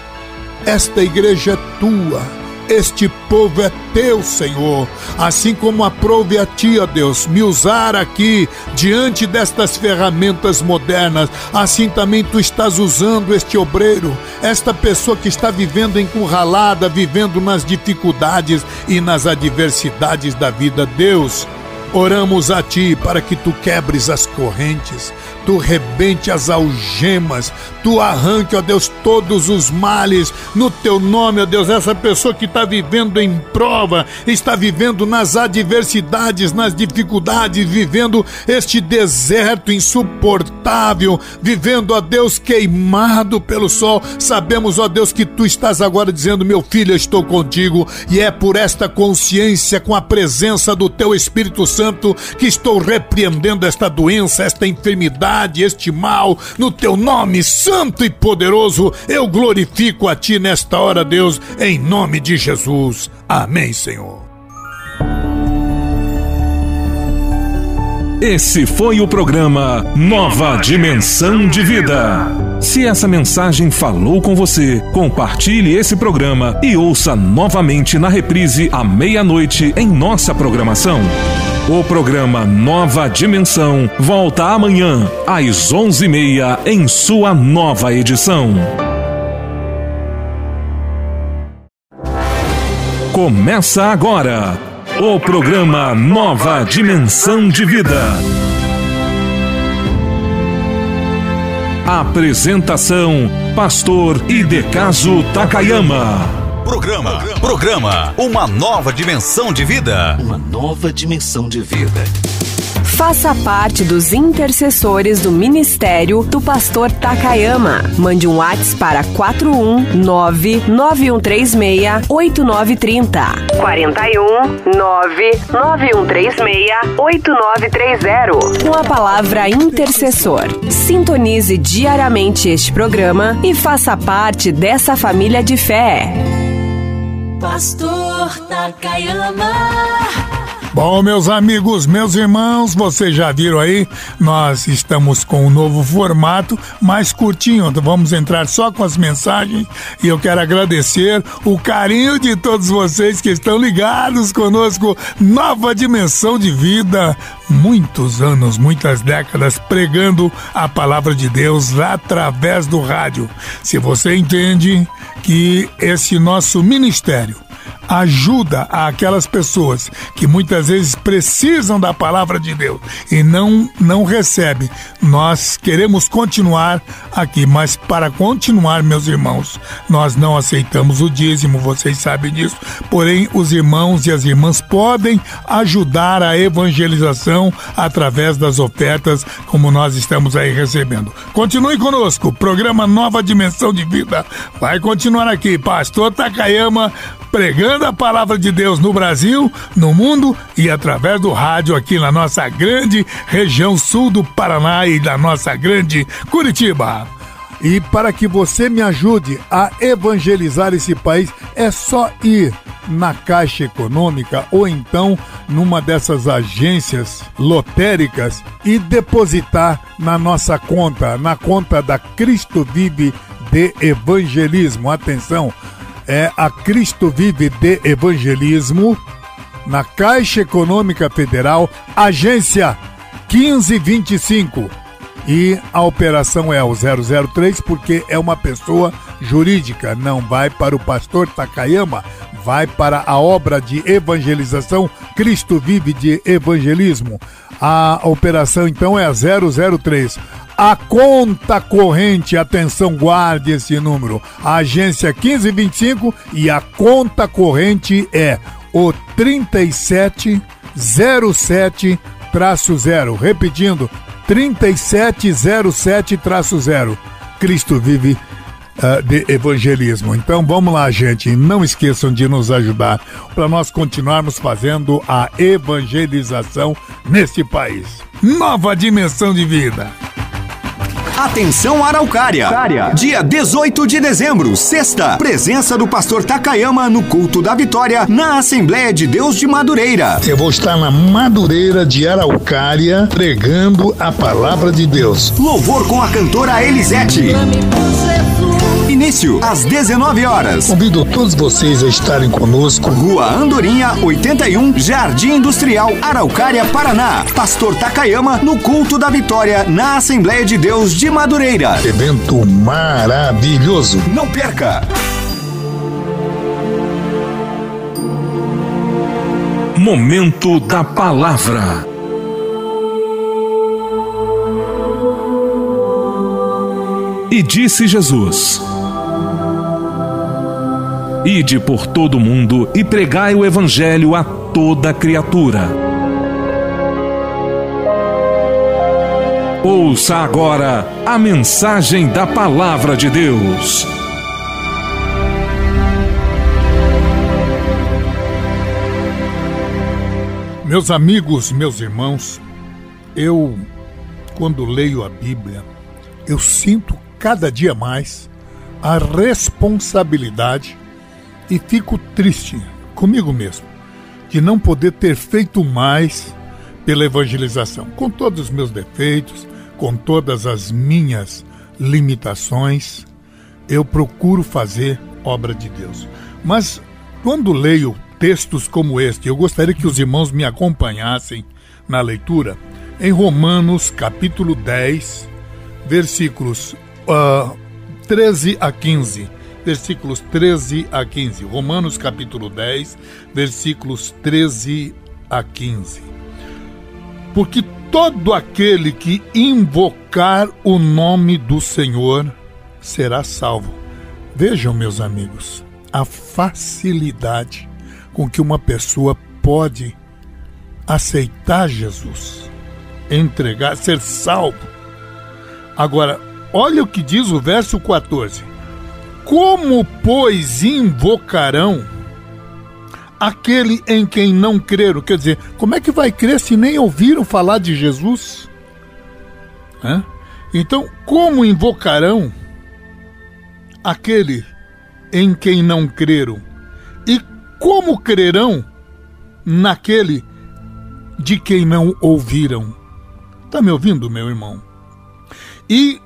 Esta igreja é tua este povo é teu, Senhor. Assim como aprove a ti, ó Deus, me usar aqui diante destas ferramentas modernas, assim também tu estás usando este obreiro, esta pessoa que está vivendo encurralada, vivendo nas dificuldades e nas adversidades da vida. Deus, Oramos a Ti para que Tu quebres as correntes, Tu rebente as algemas, Tu arranque, ó Deus, todos os males no Teu nome, ó Deus. Essa pessoa que está vivendo em prova, está vivendo nas adversidades, nas dificuldades, vivendo este deserto insuportável, vivendo, ó Deus, queimado pelo sol. Sabemos, ó Deus, que Tu estás agora dizendo, meu filho, eu estou contigo, e é por esta consciência, com a presença do Teu Espírito Santo que estou repreendendo esta doença, esta enfermidade, este mal, no teu nome santo e poderoso. Eu glorifico a ti nesta hora, Deus, em nome de Jesus. Amém, Senhor. Esse foi o programa Nova Dimensão de Vida. Se essa mensagem falou com você, compartilhe esse programa e ouça novamente na reprise à meia-noite em nossa programação. O programa Nova Dimensão volta amanhã às onze e meia em sua nova edição. Começa agora o programa Nova Dimensão de Vida. Apresentação: Pastor Idecaso Takayama. Programa, programa, uma nova dimensão de vida. Uma nova dimensão de vida. Faça parte dos intercessores do ministério do pastor Takayama. Mande um WhatsApp para 41991368930. 41991368930. Com a palavra intercessor. Sintonize diariamente este programa e faça parte dessa família de fé. Pastor Takayama. Bom, meus amigos, meus irmãos, vocês já viram aí, nós estamos com um novo formato, mais curtinho. Então vamos entrar só com as mensagens e eu quero agradecer o carinho de todos vocês que estão ligados conosco. Nova dimensão de vida, muitos anos, muitas décadas pregando a palavra de Deus através do rádio. Se você entende que esse nosso ministério ajuda aquelas pessoas que muitas vezes precisam da palavra de Deus e não não recebem. Nós queremos continuar aqui, mas para continuar, meus irmãos, nós não aceitamos o dízimo, vocês sabem disso. Porém, os irmãos e as irmãs podem ajudar a evangelização através das ofertas, como nós estamos aí recebendo. Continue conosco, programa Nova Dimensão de Vida vai continuar aqui. Pastor Takayama pregando a palavra de Deus no Brasil, no mundo e através do rádio aqui na nossa grande região sul do Paraná e da nossa grande Curitiba. E para que você me ajude a evangelizar esse país, é só ir na Caixa Econômica ou então numa dessas agências lotéricas e depositar na nossa conta, na conta da Cristo Vive de Evangelismo. Atenção, é a Cristo Vive de Evangelismo na Caixa Econômica Federal, agência 1525. E a operação é o 003 porque é uma pessoa jurídica, não vai para o pastor Takayama, vai para a obra de evangelização Cristo Vive de Evangelismo. A operação então é a 003. A conta corrente, atenção, guarde esse número. A agência 1525 e a conta corrente é o 3707-0. Repetindo, 3707-0. Cristo vive uh, de evangelismo. Então vamos lá, gente. Não esqueçam de nos ajudar para nós continuarmos fazendo a evangelização neste país. Nova dimensão de vida. Atenção Araucária. Dia 18 de dezembro, sexta. Presença do pastor Takayama no culto da vitória na Assembleia de Deus de Madureira. Eu vou estar na Madureira de Araucária pregando a palavra de Deus. Louvor com a cantora Elisete. Início às 19 horas. Convido todos vocês a estarem conosco. Rua Andorinha, 81, Jardim Industrial, Araucária, Paraná. Pastor Takayama no culto da vitória na Assembleia de Deus de Madureira. Evento maravilhoso. Não perca! Momento da Palavra. E disse Jesus: Ide por todo o mundo e pregai o Evangelho a toda criatura. Ouça agora a mensagem da Palavra de Deus. Meus amigos, meus irmãos, eu, quando leio a Bíblia, eu sinto cada dia mais a responsabilidade e fico triste comigo mesmo de não poder ter feito mais pela evangelização, com todos os meus defeitos, com todas as minhas limitações, eu procuro fazer obra de Deus. Mas quando leio textos como este, eu gostaria que os irmãos me acompanhassem na leitura em Romanos capítulo 10, versículos uh, 13 a 15. Versículos 13 a 15. Romanos capítulo 10, versículos 13 a 15. Porque todo aquele que invocar o nome do Senhor será salvo. Vejam, meus amigos, a facilidade com que uma pessoa pode aceitar Jesus, entregar, ser salvo. Agora, olha o que diz o verso 14: Como, pois, invocarão aquele em quem não creram? Quer dizer, como é que vai crer se nem ouviram falar de Jesus? Hã? Então, como invocarão aquele em quem não creram? E como crerão naquele de quem não ouviram? Está me ouvindo, meu irmão? E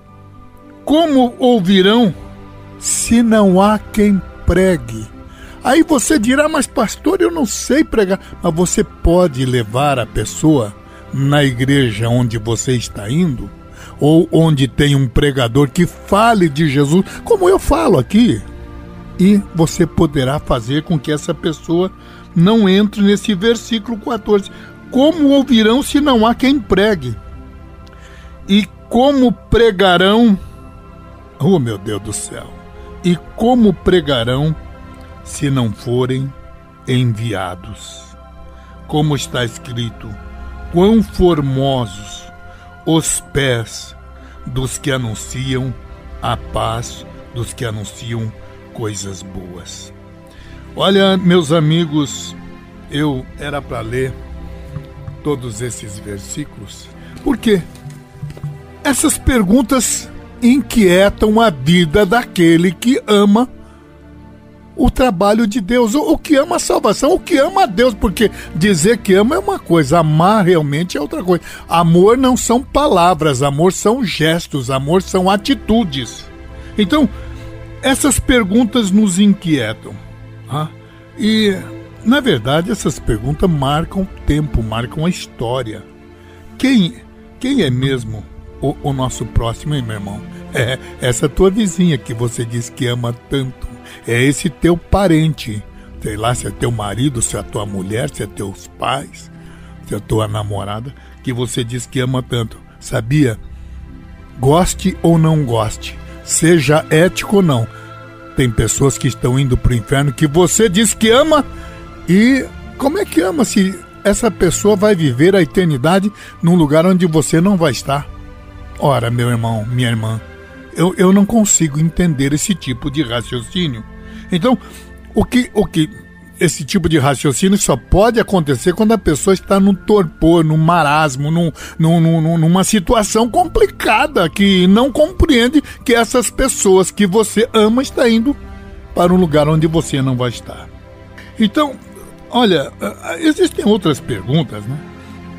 como ouvirão se não há quem pregue? Aí você dirá, mas pastor, eu não sei pregar. Mas você pode levar a pessoa na igreja onde você está indo, ou onde tem um pregador que fale de Jesus, como eu falo aqui. E você poderá fazer com que essa pessoa não entre nesse versículo 14. Como ouvirão se não há quem pregue? E como pregarão? Oh, meu Deus do céu! E como pregarão se não forem enviados? Como está escrito: quão formosos os pés dos que anunciam a paz, dos que anunciam coisas boas. Olha, meus amigos, eu era para ler todos esses versículos, porque essas perguntas inquietam a vida daquele que ama o trabalho de Deus, o, que ama a salvação, o que ama a Deus, porque dizer que ama é uma coisa, amar realmente é outra coisa. Amor não são palavras, amor são gestos, amor são atitudes. Então, essas perguntas nos inquietam. Tá? E, na verdade, essas perguntas marcam tempo, marcam a história. Quem, quem é mesmo o, o nosso próximo, hein, meu irmão? É essa tua vizinha que você diz que ama tanto é esse teu parente. Sei lá se é teu marido, se é tua mulher, se é teus pais, se é tua namorada, que você diz que ama tanto. Sabia? Goste ou não goste, seja ético ou não. Tem pessoas que estão indo para o inferno que você diz que ama e como é que ama se essa pessoa vai viver a eternidade num lugar onde você não vai estar? Ora, meu irmão, minha irmã, eu, eu não consigo entender esse tipo de raciocínio. Então, o que, o que esse tipo de raciocínio só pode acontecer quando a pessoa está num torpor, num marasmo, num, num, num, numa situação complicada que não compreende que essas pessoas que você ama estão indo para um lugar onde você não vai estar. Então, olha, existem outras perguntas, né?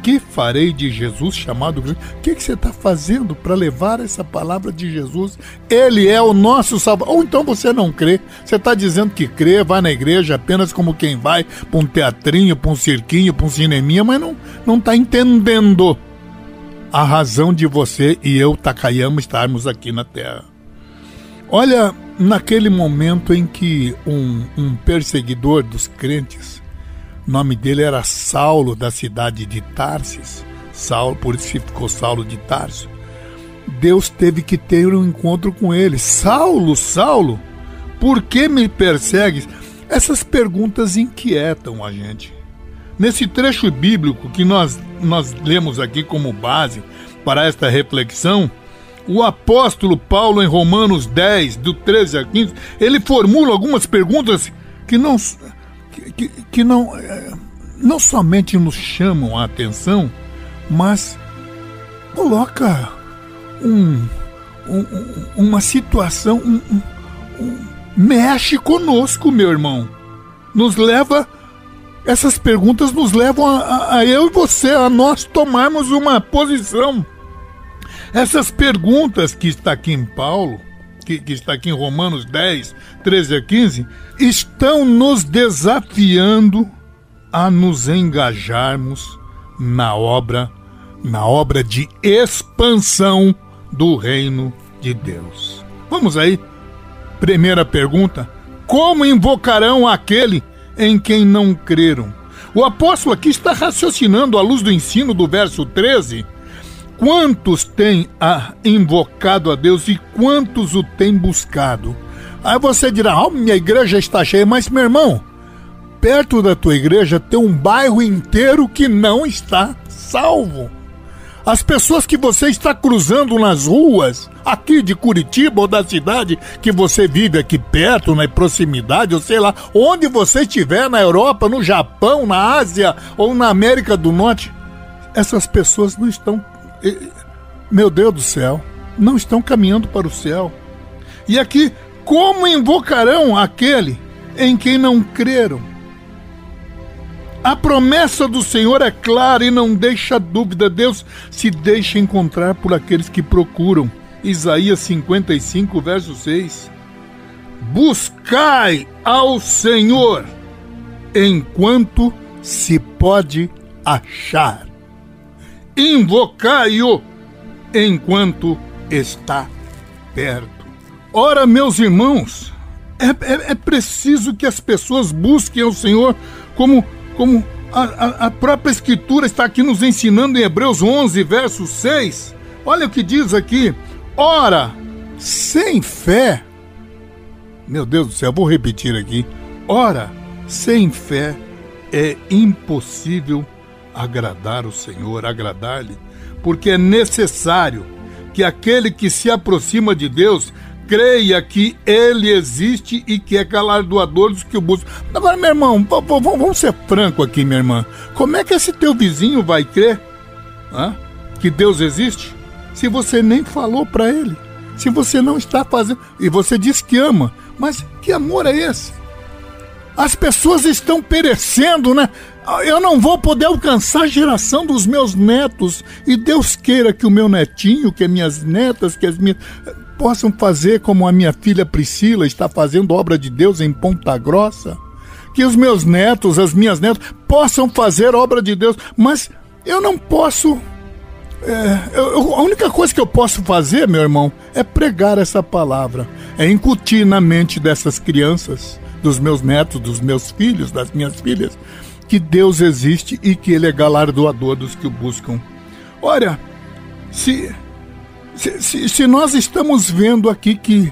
Que farei de Jesus chamado Cristo? O que, que você está fazendo para levar essa palavra de Jesus? Ele é o nosso salvador. Ou então você não crê. Você está dizendo que crê, vai na igreja apenas como quem vai para um teatrinho, para um cirquinho, para um cineminha, mas não não está entendendo a razão de você e eu, Takayama, estarmos aqui na Terra. Olha, naquele momento em que um, um perseguidor dos crentes o nome dele era Saulo, da cidade de Tarsis. Saulo, por isso ficou Saulo de Tarso. Deus teve que ter um encontro com ele. Saulo, Saulo, por que me persegues? Essas perguntas inquietam a gente. Nesse trecho bíblico que nós, nós lemos aqui como base para esta reflexão, o apóstolo Paulo, em Romanos 10, do 13 a 15, ele formula algumas perguntas que não, que, que não, é, não somente nos chamam a atenção, mas coloca um, um, uma situação, um, mexe conosco, meu irmão. Nos leva, essas perguntas nos levam a, a, a eu e você, a nós tomarmos uma posição. Essas perguntas que está aqui em Paulo, que, que está aqui em Romanos 10, 13 a 15, estão nos desafiando a nos engajarmos na obra, na obra de expansão do reino de Deus. Vamos aí. Primeira pergunta: como invocarão aquele em quem não creram? O apóstolo aqui está raciocinando à luz do ensino do verso 13 Quantos têm invocado a Deus e quantos o têm buscado? Aí você dirá, oh, minha igreja está cheia, mas meu irmão, perto da tua igreja tem um bairro inteiro que não está salvo. As pessoas que você está cruzando nas ruas, aqui de Curitiba ou da cidade que você vive aqui perto, na proximidade, ou sei lá, onde você estiver, na Europa, no Japão, na Ásia ou na América do Norte, essas pessoas não estão meu Deus do céu, não estão caminhando para o céu. E aqui, como invocarão aquele em quem não creram? A promessa do Senhor é clara e não deixa dúvida. Deus se deixa encontrar por aqueles que procuram. Isaías 55, verso 6. Buscai ao Senhor enquanto se pode achar invocai-o enquanto está perto. Ora, meus irmãos, é, é, é, preciso que as pessoas busquem ao Senhor como, como a, a, a, própria Escritura está aqui nos ensinando em Hebreus 11, verso 6. Olha o que diz aqui. Ora, sem fé. Meu Deus do céu, vou repetir aqui. Ora, sem fé é impossível agradar o Senhor, agradar-lhe, porque é necessário que aquele que se aproxima de Deus creia que Ele existe e que é galardoador dos que o buscam. Agora, meu irmão, vamos ser franco aqui, minha irmã. Como é que esse teu vizinho vai crer que Deus existe se você nem falou para ele? se você não está fazendo. E você diz que ama, mas que amor é esse? As pessoas estão perecendo, né? Eu não vou poder alcançar a geração dos meus netos. E Deus queira que o meu netinho, que as minhas netas, que as minhas. possam fazer como a minha filha Priscila está fazendo obra de Deus em Ponta Grossa. Que os meus netos, as minhas netas, possam fazer obra de Deus. Mas eu não posso é, eu, a única coisa que eu posso fazer, meu irmão, é pregar essa palavra, é incutir na mente dessas crianças, dos meus netos, dos meus filhos, das minhas filhas, que Deus existe e que Ele é galardoador dos que o buscam. Olha, se, se, se, se nós estamos vendo aqui que,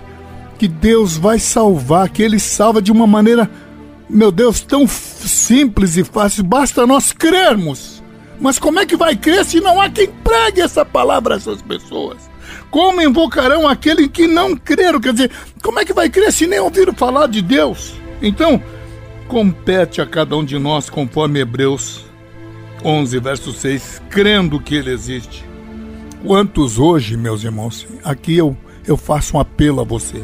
que Deus vai salvar, que Ele salva de uma maneira, meu Deus, tão simples e fácil, basta nós crermos mas como é que vai crer se não há quem pregue essa palavra a essas pessoas? Como invocarão aquele que não creram? Quer dizer, como é que vai crer se nem ouviram falar de Deus? Então, compete a cada um de nós, conforme Hebreus 11, verso 6, crendo que Ele existe. Quantos hoje, meus irmãos, aqui eu, eu faço um apelo a você.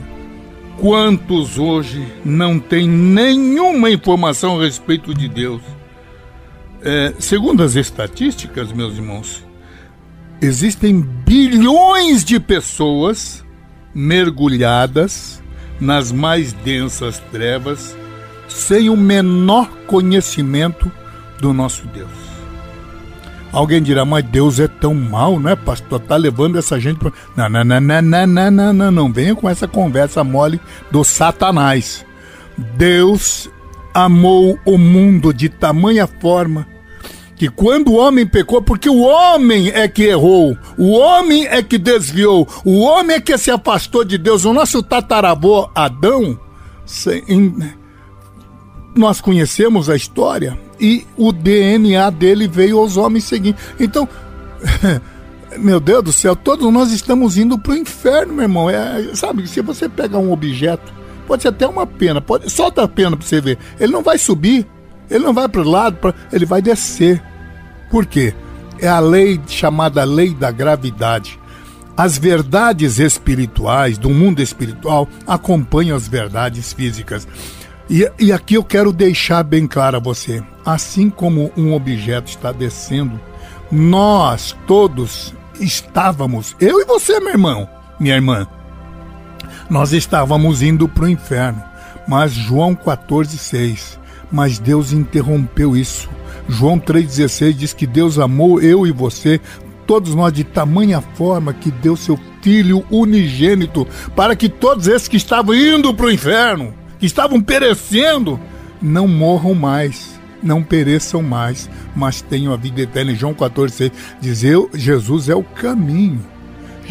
Quantos hoje não têm nenhuma informação a respeito de Deus? É, segundo as estatísticas, meus irmãos, existem bilhões de pessoas mergulhadas nas mais densas trevas sem o menor conhecimento do nosso Deus. Alguém dirá, mas Deus é tão mal, né, pastor? Tá levando essa gente para. Não, não, não, não, não, não, não, não, não. Venha com essa conversa mole do Satanás. Deus amou o mundo de tamanha forma que quando o homem pecou, porque o homem é que errou, o homem é que desviou, o homem é que se afastou de Deus, o nosso tataravô Adão, nós conhecemos a história e o DNA dele veio aos homens seguintes. Então, meu Deus do céu, todos nós estamos indo para o inferno, meu irmão. É, sabe, se você pega um objeto, pode ser até uma pena, pode, solta a pena para você ver. Ele não vai subir, ele não vai para o lado, pra, ele vai descer. Por quê? É a lei chamada lei da gravidade. As verdades espirituais do mundo espiritual acompanham as verdades físicas. E, e aqui eu quero deixar bem claro a você: assim como um objeto está descendo, nós todos estávamos, eu e você, meu irmão, minha irmã, nós estávamos indo para o inferno. Mas João 14,6. Mas Deus interrompeu isso João 3,16 diz que Deus amou eu e você, todos nós, de tamanha forma que deu seu Filho unigênito, para que todos esses que estavam indo para o inferno, que estavam perecendo, não morram mais, não pereçam mais, mas tenham a vida eterna. João 14,6 diz: eu, Jesus é o caminho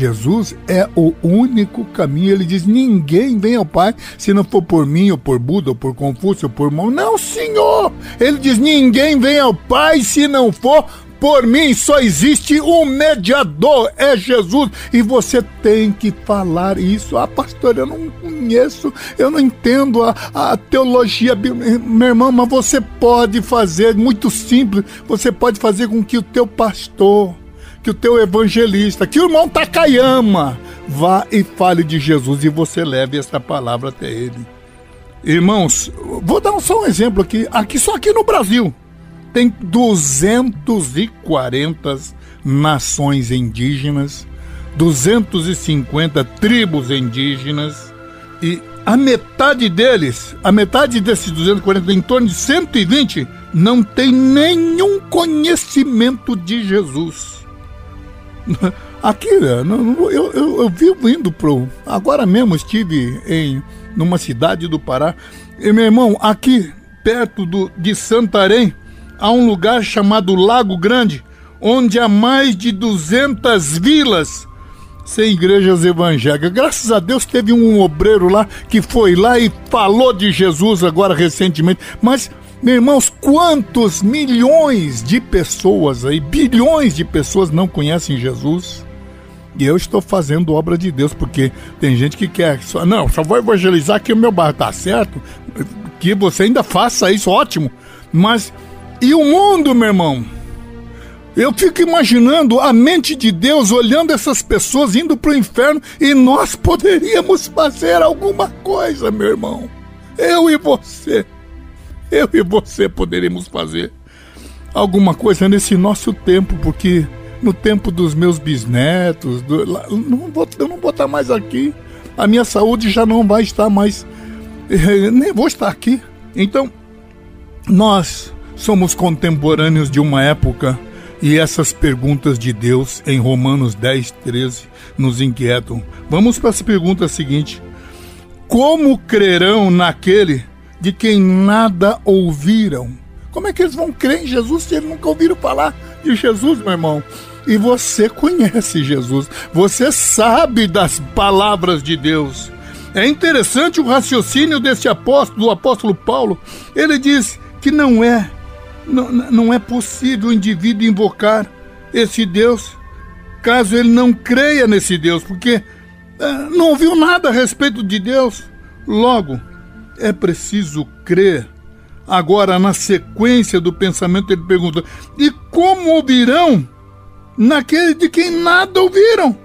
Jesus é o único caminho. Ele diz: ninguém vem ao Pai se não for por mim, ou por Buda, ou por Confúcio, ou por Mão. Não, Senhor! Ele diz: ninguém vem ao Pai se não for por mim só existe um mediador, é Jesus. E você tem que falar isso. Ah, pastor, eu não conheço, eu não entendo a, a teologia. Meu irmão, mas você pode fazer, muito simples, você pode fazer com que o teu pastor que o teu evangelista, que o irmão Takayama vá e fale de Jesus e você leve esta palavra até ele. Irmãos, vou dar só um exemplo aqui, aqui só aqui no Brasil tem 240 nações indígenas, 250 tribos indígenas e a metade deles, a metade desses 240, em torno de 120, não tem nenhum conhecimento de Jesus. Aqui, né, eu, eu, eu vivo indo pro. Agora mesmo estive em numa cidade do Pará. E, meu irmão, aqui perto do, de Santarém, há um lugar chamado Lago Grande, onde há mais de 200 vilas sem igrejas evangélicas. Graças a Deus teve um obreiro lá que foi lá e falou de Jesus agora recentemente. Mas meus irmãos, quantos milhões de pessoas aí, bilhões de pessoas não conhecem Jesus? E eu estou fazendo obra de Deus, porque tem gente que quer só, não, só vou evangelizar que o meu bairro tá certo, que você ainda faça isso, ótimo. Mas e o mundo, meu irmão? Eu fico imaginando a mente de Deus olhando essas pessoas indo para o inferno e nós poderíamos fazer alguma coisa, meu irmão. Eu e você. Eu e você poderíamos fazer alguma coisa nesse nosso tempo, porque no tempo dos meus bisnetos, do, não vou, eu não vou estar mais aqui. A minha saúde já não vai estar mais. Nem vou estar aqui. Então, nós somos contemporâneos de uma época e essas perguntas de Deus em Romanos 10, 13 nos inquietam. Vamos para essa pergunta seguinte: Como crerão naquele de quem nada ouviram? Como é que eles vão crer em Jesus se eles nunca ouviram falar de Jesus, meu irmão? E você conhece Jesus, você sabe das palavras de Deus. É interessante o raciocínio desse apóstolo, do apóstolo Paulo. Ele diz que não é não, não é possível o indivíduo invocar esse Deus caso ele não creia nesse Deus, porque é, não ouviu nada a respeito de Deus. Logo, é preciso crer. Agora, na sequência do pensamento, ele pergunta: e como ouvirão naquele de quem nada ouviram?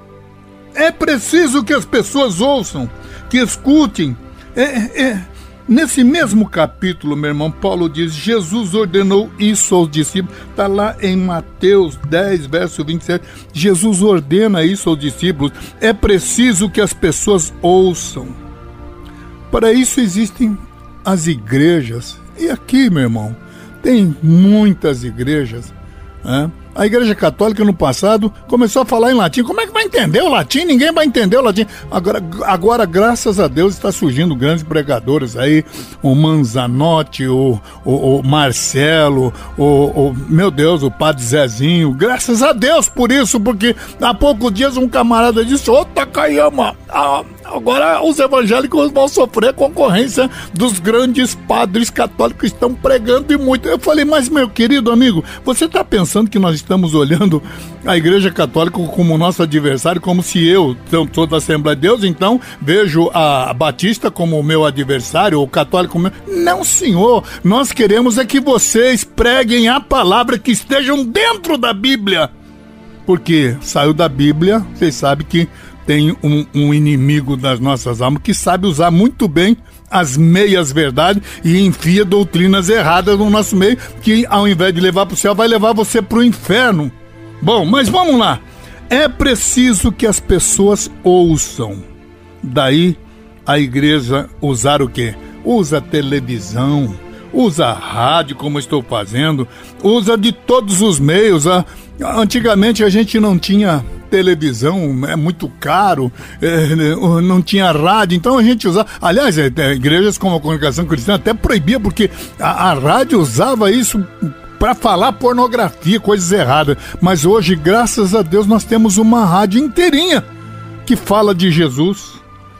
É preciso que as pessoas ouçam, que escutem. É, é, Nesse mesmo capítulo, meu irmão, Paulo diz: Jesus ordenou isso aos discípulos. Está lá em Mateus 10, verso 27. Jesus ordena isso aos discípulos. É preciso que as pessoas ouçam. Para isso existem as igrejas. E aqui, meu irmão, tem muitas igrejas. Né? A Igreja Católica no passado começou a falar em latim. Como é que vai entender o latim? Ninguém vai entender o latim. Agora, agora graças a Deus, está surgindo grandes pregadores aí. O Manzanotti, o, o, o Marcelo, o, o, meu Deus, o Padre Zezinho. Graças a Deus por isso, porque há poucos dias um camarada disse: Ô Takayama, ah, agora os evangélicos vão sofrer concorrência dos grandes padres católicos que estão pregando e muito. Eu falei, mas meu querido amigo, você está pensando que nós estamos olhando a Igreja Católica como nosso adversário, como se eu sou da Assembleia de Deus, então vejo a Batista como meu adversário, ou católico meu. Não, senhor. Nós queremos é que vocês preguem a palavra que estejam dentro da Bíblia. Porque saiu da Bíblia, vocês sabem que tem um, um inimigo das nossas almas que sabe usar muito bem as meias verdades e enfia doutrinas erradas no nosso meio, que ao invés de levar para o céu, vai levar você para o inferno. Bom, mas vamos lá. É preciso que as pessoas ouçam. Daí a igreja usar o quê? Usa televisão, usa rádio, como estou fazendo, usa de todos os meios. Antigamente a gente não tinha televisão, é muito caro, é, não tinha rádio, então a gente usava. Aliás, é, é, igrejas como a comunicação cristã até proibia, porque a, a rádio usava isso para falar pornografia, coisas erradas. Mas hoje, graças a Deus, nós temos uma rádio inteirinha que fala de Jesus.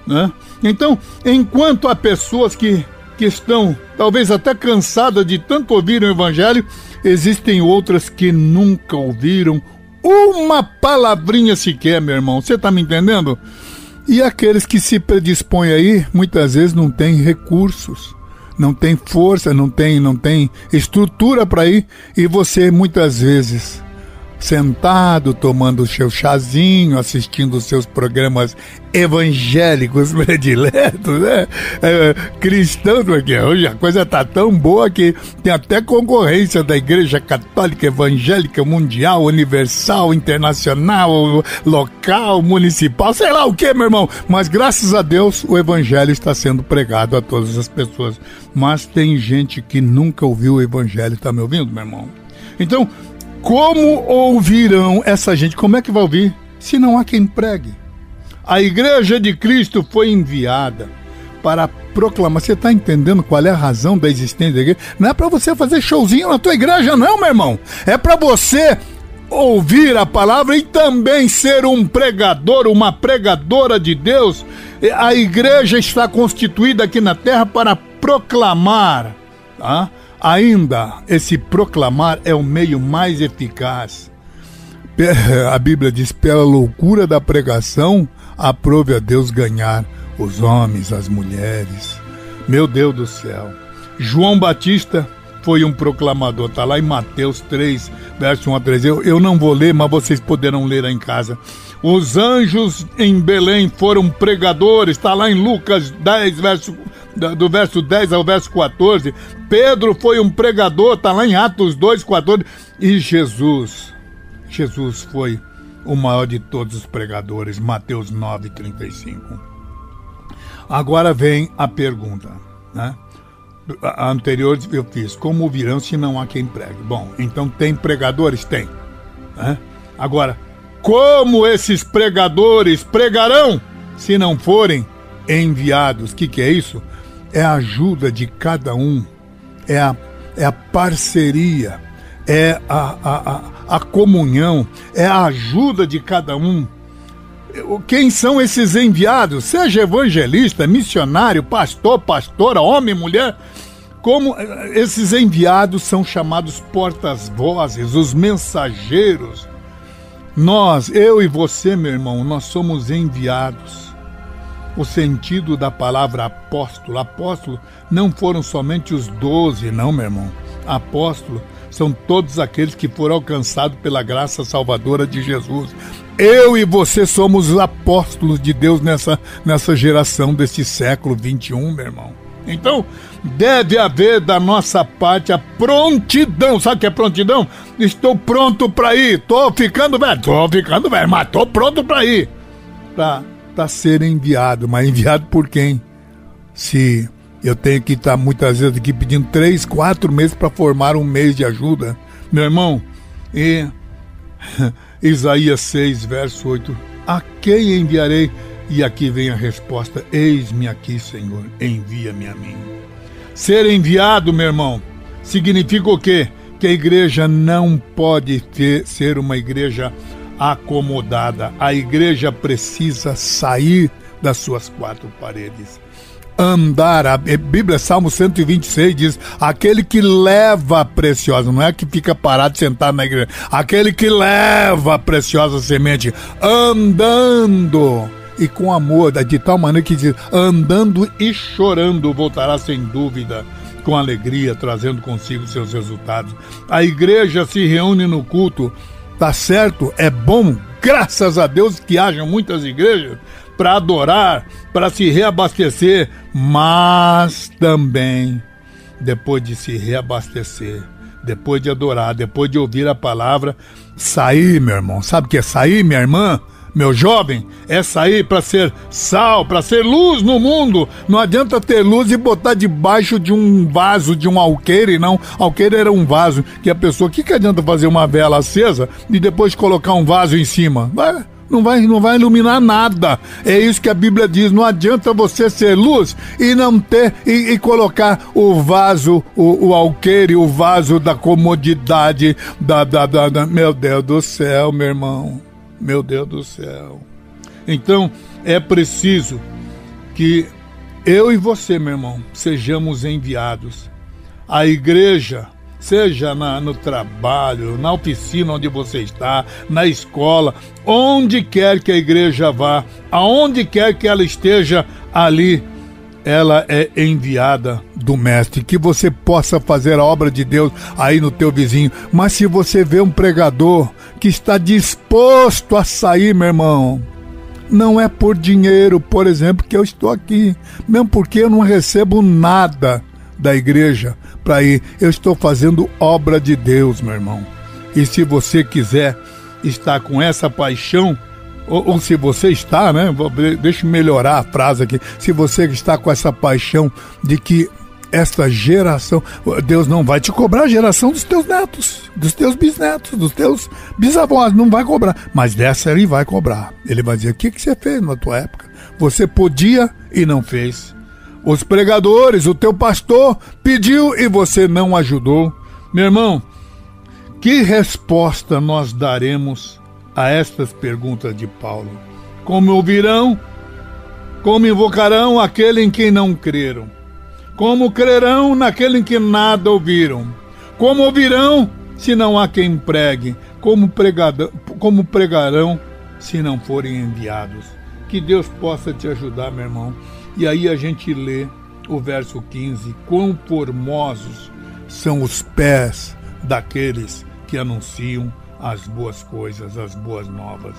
Né? Então, enquanto há pessoas que, que estão talvez até cansadas de tanto ouvir o Evangelho, existem outras que nunca ouviram uma palavrinha sequer, meu irmão. Você tá me entendendo? E aqueles que se predispõem aí, muitas vezes não têm recursos, não tem força, não tem, não tem estrutura para ir, e você muitas vezes sentado, tomando o seu chazinho, assistindo os seus programas evangélicos prediletos, né? É, cristãos, porque hoje a coisa tá tão boa que tem até concorrência da Igreja Católica Evangélica Mundial, Universal, Internacional, local, municipal, sei lá o que, meu irmão. Mas graças a Deus o Evangelho está sendo pregado a todas as pessoas. Mas tem gente que nunca ouviu o Evangelho, tá me ouvindo, meu irmão? Então, como ouvirão essa gente? Como é que vai ouvir se não há quem pregue? A igreja de Cristo foi enviada para proclamar. Você está entendendo qual é a razão da existência da igreja? Não é para você fazer showzinho na tua igreja, não, meu irmão. É para você ouvir a palavra e também ser um pregador, uma pregadora de Deus. A igreja está constituída aqui na terra para proclamar. Tá? Ainda, esse proclamar é o meio mais eficaz. A Bíblia diz: pela loucura da pregação, aprove a Deus ganhar os homens, as mulheres. Meu Deus do céu. João Batista foi um proclamador. Está lá em Mateus 3, verso 1 a 3. Eu, eu não vou ler, mas vocês poderão ler lá em casa. Os anjos em Belém foram pregadores, está lá em Lucas 10, verso, do verso 10 ao verso 14. Pedro foi um pregador, está lá em Atos 2, 14. E Jesus, Jesus foi o maior de todos os pregadores, Mateus 9, 35. Agora vem a pergunta, né? A anterior eu fiz, como virão se não há quem pregue? Bom, então tem pregadores? Tem. Né? Agora, como esses pregadores pregarão se não forem enviados? O que, que é isso? É a ajuda de cada um, é a, é a parceria, é a, a, a, a comunhão, é a ajuda de cada um. Quem são esses enviados? Seja evangelista, missionário, pastor, pastora, homem, mulher, como eh, esses enviados são chamados portas-vozes, os mensageiros nós, eu e você, meu irmão, nós somos enviados. O sentido da palavra apóstolo, apóstolo não foram somente os doze, não, meu irmão. Apóstolo são todos aqueles que foram alcançados pela graça salvadora de Jesus. Eu e você somos os apóstolos de Deus nessa, nessa geração desse século 21, meu irmão. Então, deve haver da nossa parte a prontidão. Sabe o que é prontidão? Estou pronto para ir. Tô ficando velho. Tô ficando velho, mas tô pronto para ir. Para pra ser enviado. Mas enviado por quem? Se eu tenho que estar muitas vezes aqui pedindo três, quatro meses para formar um mês de ajuda. Meu irmão, e Isaías 6, verso 8. A quem enviarei? E aqui vem a resposta: Eis-me aqui, Senhor, envia-me a mim. Ser enviado, meu irmão, significa o quê? Que a igreja não pode ter, ser uma igreja acomodada. A igreja precisa sair das suas quatro paredes. Andar, a Bíblia, Salmo 126 diz: aquele que leva a preciosa, não é que fica parado sentado na igreja, aquele que leva a preciosa semente, andando e com amor, de tal maneira que diz: andando e chorando voltará sem dúvida com alegria, trazendo consigo seus resultados. A igreja se reúne no culto, tá certo? É bom, graças a Deus que hajam muitas igrejas para adorar, para se reabastecer, mas também depois de se reabastecer, depois de adorar, depois de ouvir a palavra, sair, meu irmão. Sabe o que é sair, minha irmã? Meu jovem, é sair para ser sal, para ser luz no mundo. Não adianta ter luz e botar debaixo de um vaso, de um alqueire, não. Alqueire era um vaso que a pessoa, que, que adianta fazer uma vela acesa e depois colocar um vaso em cima? Vai, não vai, não vai iluminar nada. É isso que a Bíblia diz. Não adianta você ser luz e não ter e, e colocar o vaso, o, o alqueire, o vaso da comodidade, da, da, da, da, Meu Deus do céu, meu irmão. Meu Deus do céu. Então é preciso que eu e você, meu irmão, sejamos enviados. A igreja, seja na, no trabalho, na oficina onde você está, na escola, onde quer que a igreja vá, aonde quer que ela esteja ali, ela é enviada do mestre, que você possa fazer a obra de Deus aí no teu vizinho. Mas se você vê um pregador que está disposto a sair, meu irmão, não é por dinheiro, por exemplo, que eu estou aqui, mesmo porque eu não recebo nada da igreja para ir. Eu estou fazendo obra de Deus, meu irmão. E se você quiser estar com essa paixão, ou, ou, se você está, né? Deixa eu melhorar a frase aqui. Se você está com essa paixão de que esta geração, Deus não vai te cobrar a geração dos teus netos, dos teus bisnetos, dos teus bisavós, não vai cobrar. Mas dessa ele vai cobrar. Ele vai dizer: o que, que você fez na tua época? Você podia e não fez. Os pregadores, o teu pastor pediu e você não ajudou. Meu irmão, que resposta nós daremos a estas perguntas de Paulo. Como ouvirão? Como invocarão aquele em quem não creram? Como crerão naquele em que nada ouviram? Como ouvirão se não há quem pregue? Como, como pregarão se não forem enviados? Que Deus possa te ajudar, meu irmão. E aí a gente lê o verso 15: Quão formosos são os pés daqueles que anunciam as boas coisas, as boas novas.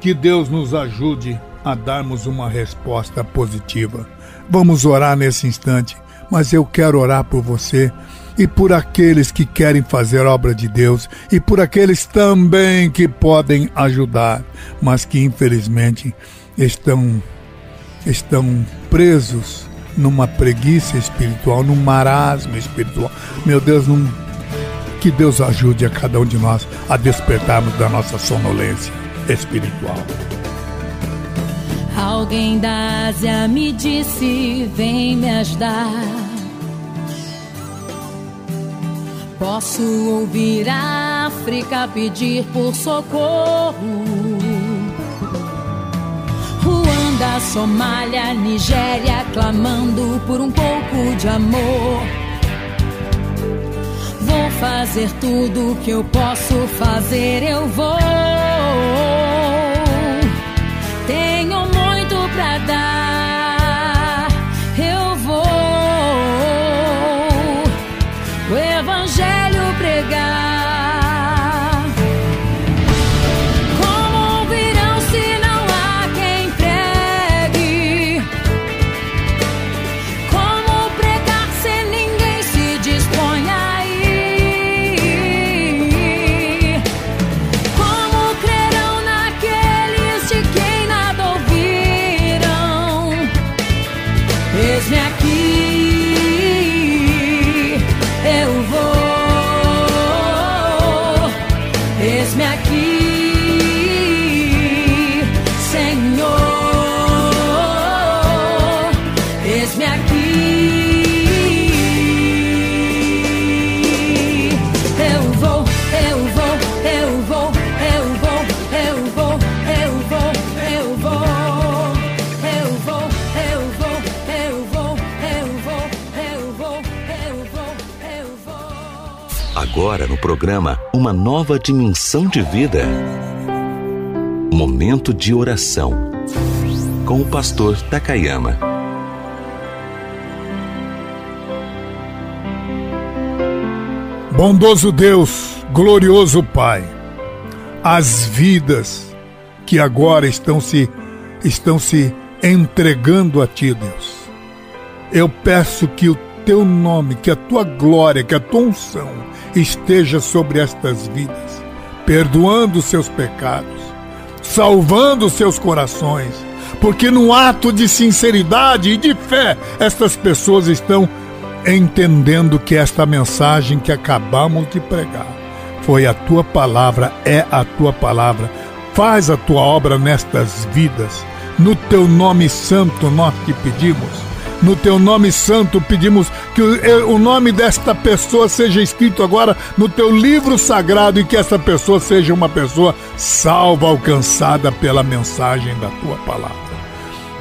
Que Deus nos ajude a darmos uma resposta positiva. Vamos orar nesse instante, mas eu quero orar por você e por aqueles que querem fazer obra de Deus e por aqueles também que podem ajudar, mas que infelizmente estão estão presos numa preguiça espiritual, num marasmo espiritual. Meu Deus, não que Deus ajude a cada um de nós a despertarmos da nossa sonolência espiritual. Alguém da Ásia me disse: Vem me ajudar. Posso ouvir a África pedir por socorro. Ruanda, Somália, Nigéria clamando por um pouco de amor. Vou fazer tudo que eu posso fazer, eu vou. Tenho muito pra dar, eu vou. O Evangelho pregar. Programa Uma Nova Dimensão de Vida. Momento de oração. Com o pastor Takayama. Bondoso Deus, glorioso Pai, as vidas que agora estão se estão se entregando a ti, Deus. Eu peço que o teu nome, que a tua glória, que a tua unção esteja sobre estas vidas, perdoando seus pecados, salvando seus corações, porque no ato de sinceridade e de fé, estas pessoas estão entendendo que esta mensagem que acabamos de pregar foi a tua palavra, é a tua palavra. Faz a tua obra nestas vidas. No teu nome santo nós te pedimos. No teu nome santo pedimos que o, nome desta pessoa seja escrito agora no teu livro sagrado e que esta pessoa seja uma pessoa salva, alcançada pela mensagem da tua palavra.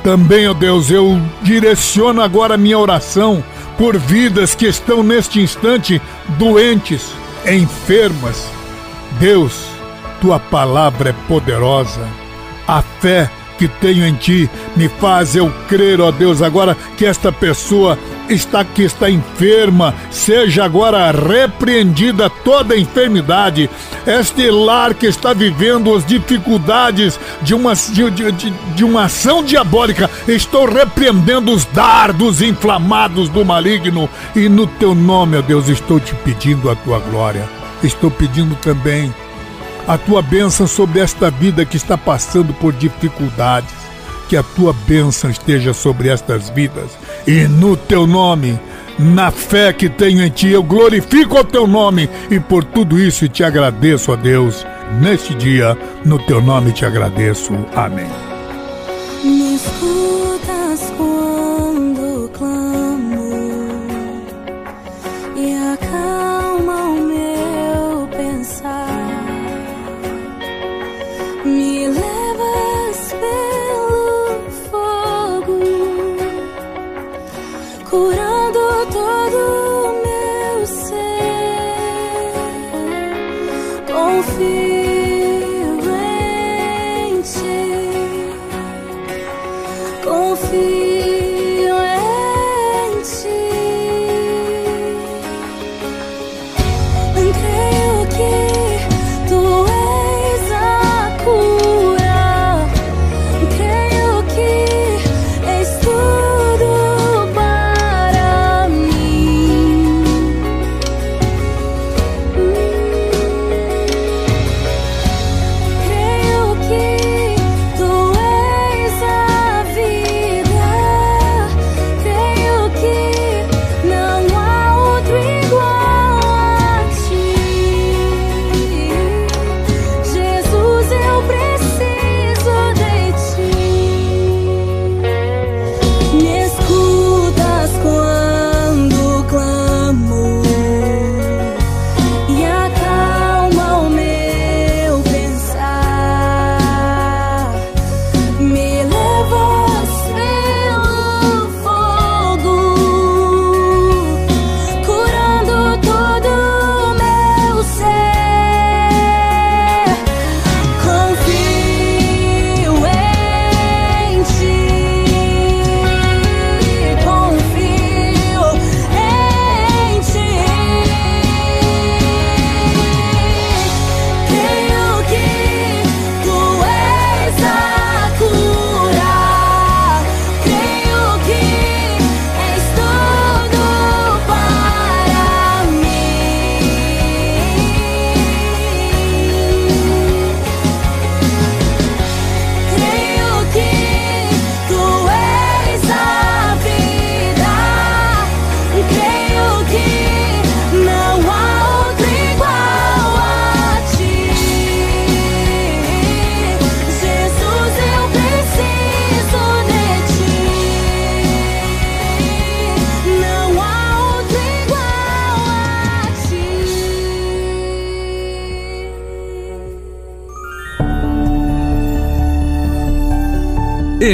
Também, ó Deus, eu direciono agora a minha oração por vidas que estão neste instante doentes, enfermas. Deus, tua palavra é poderosa. A fé que tenho em ti me faz eu crer, ó Deus, agora que esta pessoa está que está enferma, seja agora repreendida toda enfermidade. Este lar que está vivendo as dificuldades de uma, de, de, de- uma ação diabólica, estou repreendendo os dardos inflamados do maligno e no teu nome, ó Deus, estou te pedindo a tua glória. Estou pedindo também a tua bênção sobre esta vida que está passando por dificuldades. Que a tua bênção esteja sobre estas vidas. E no teu nome, na fé que tenho em ti, eu glorifico o teu nome. E por tudo isso te agradeço, ó Deus. Neste dia, no teu nome te agradeço. Amém.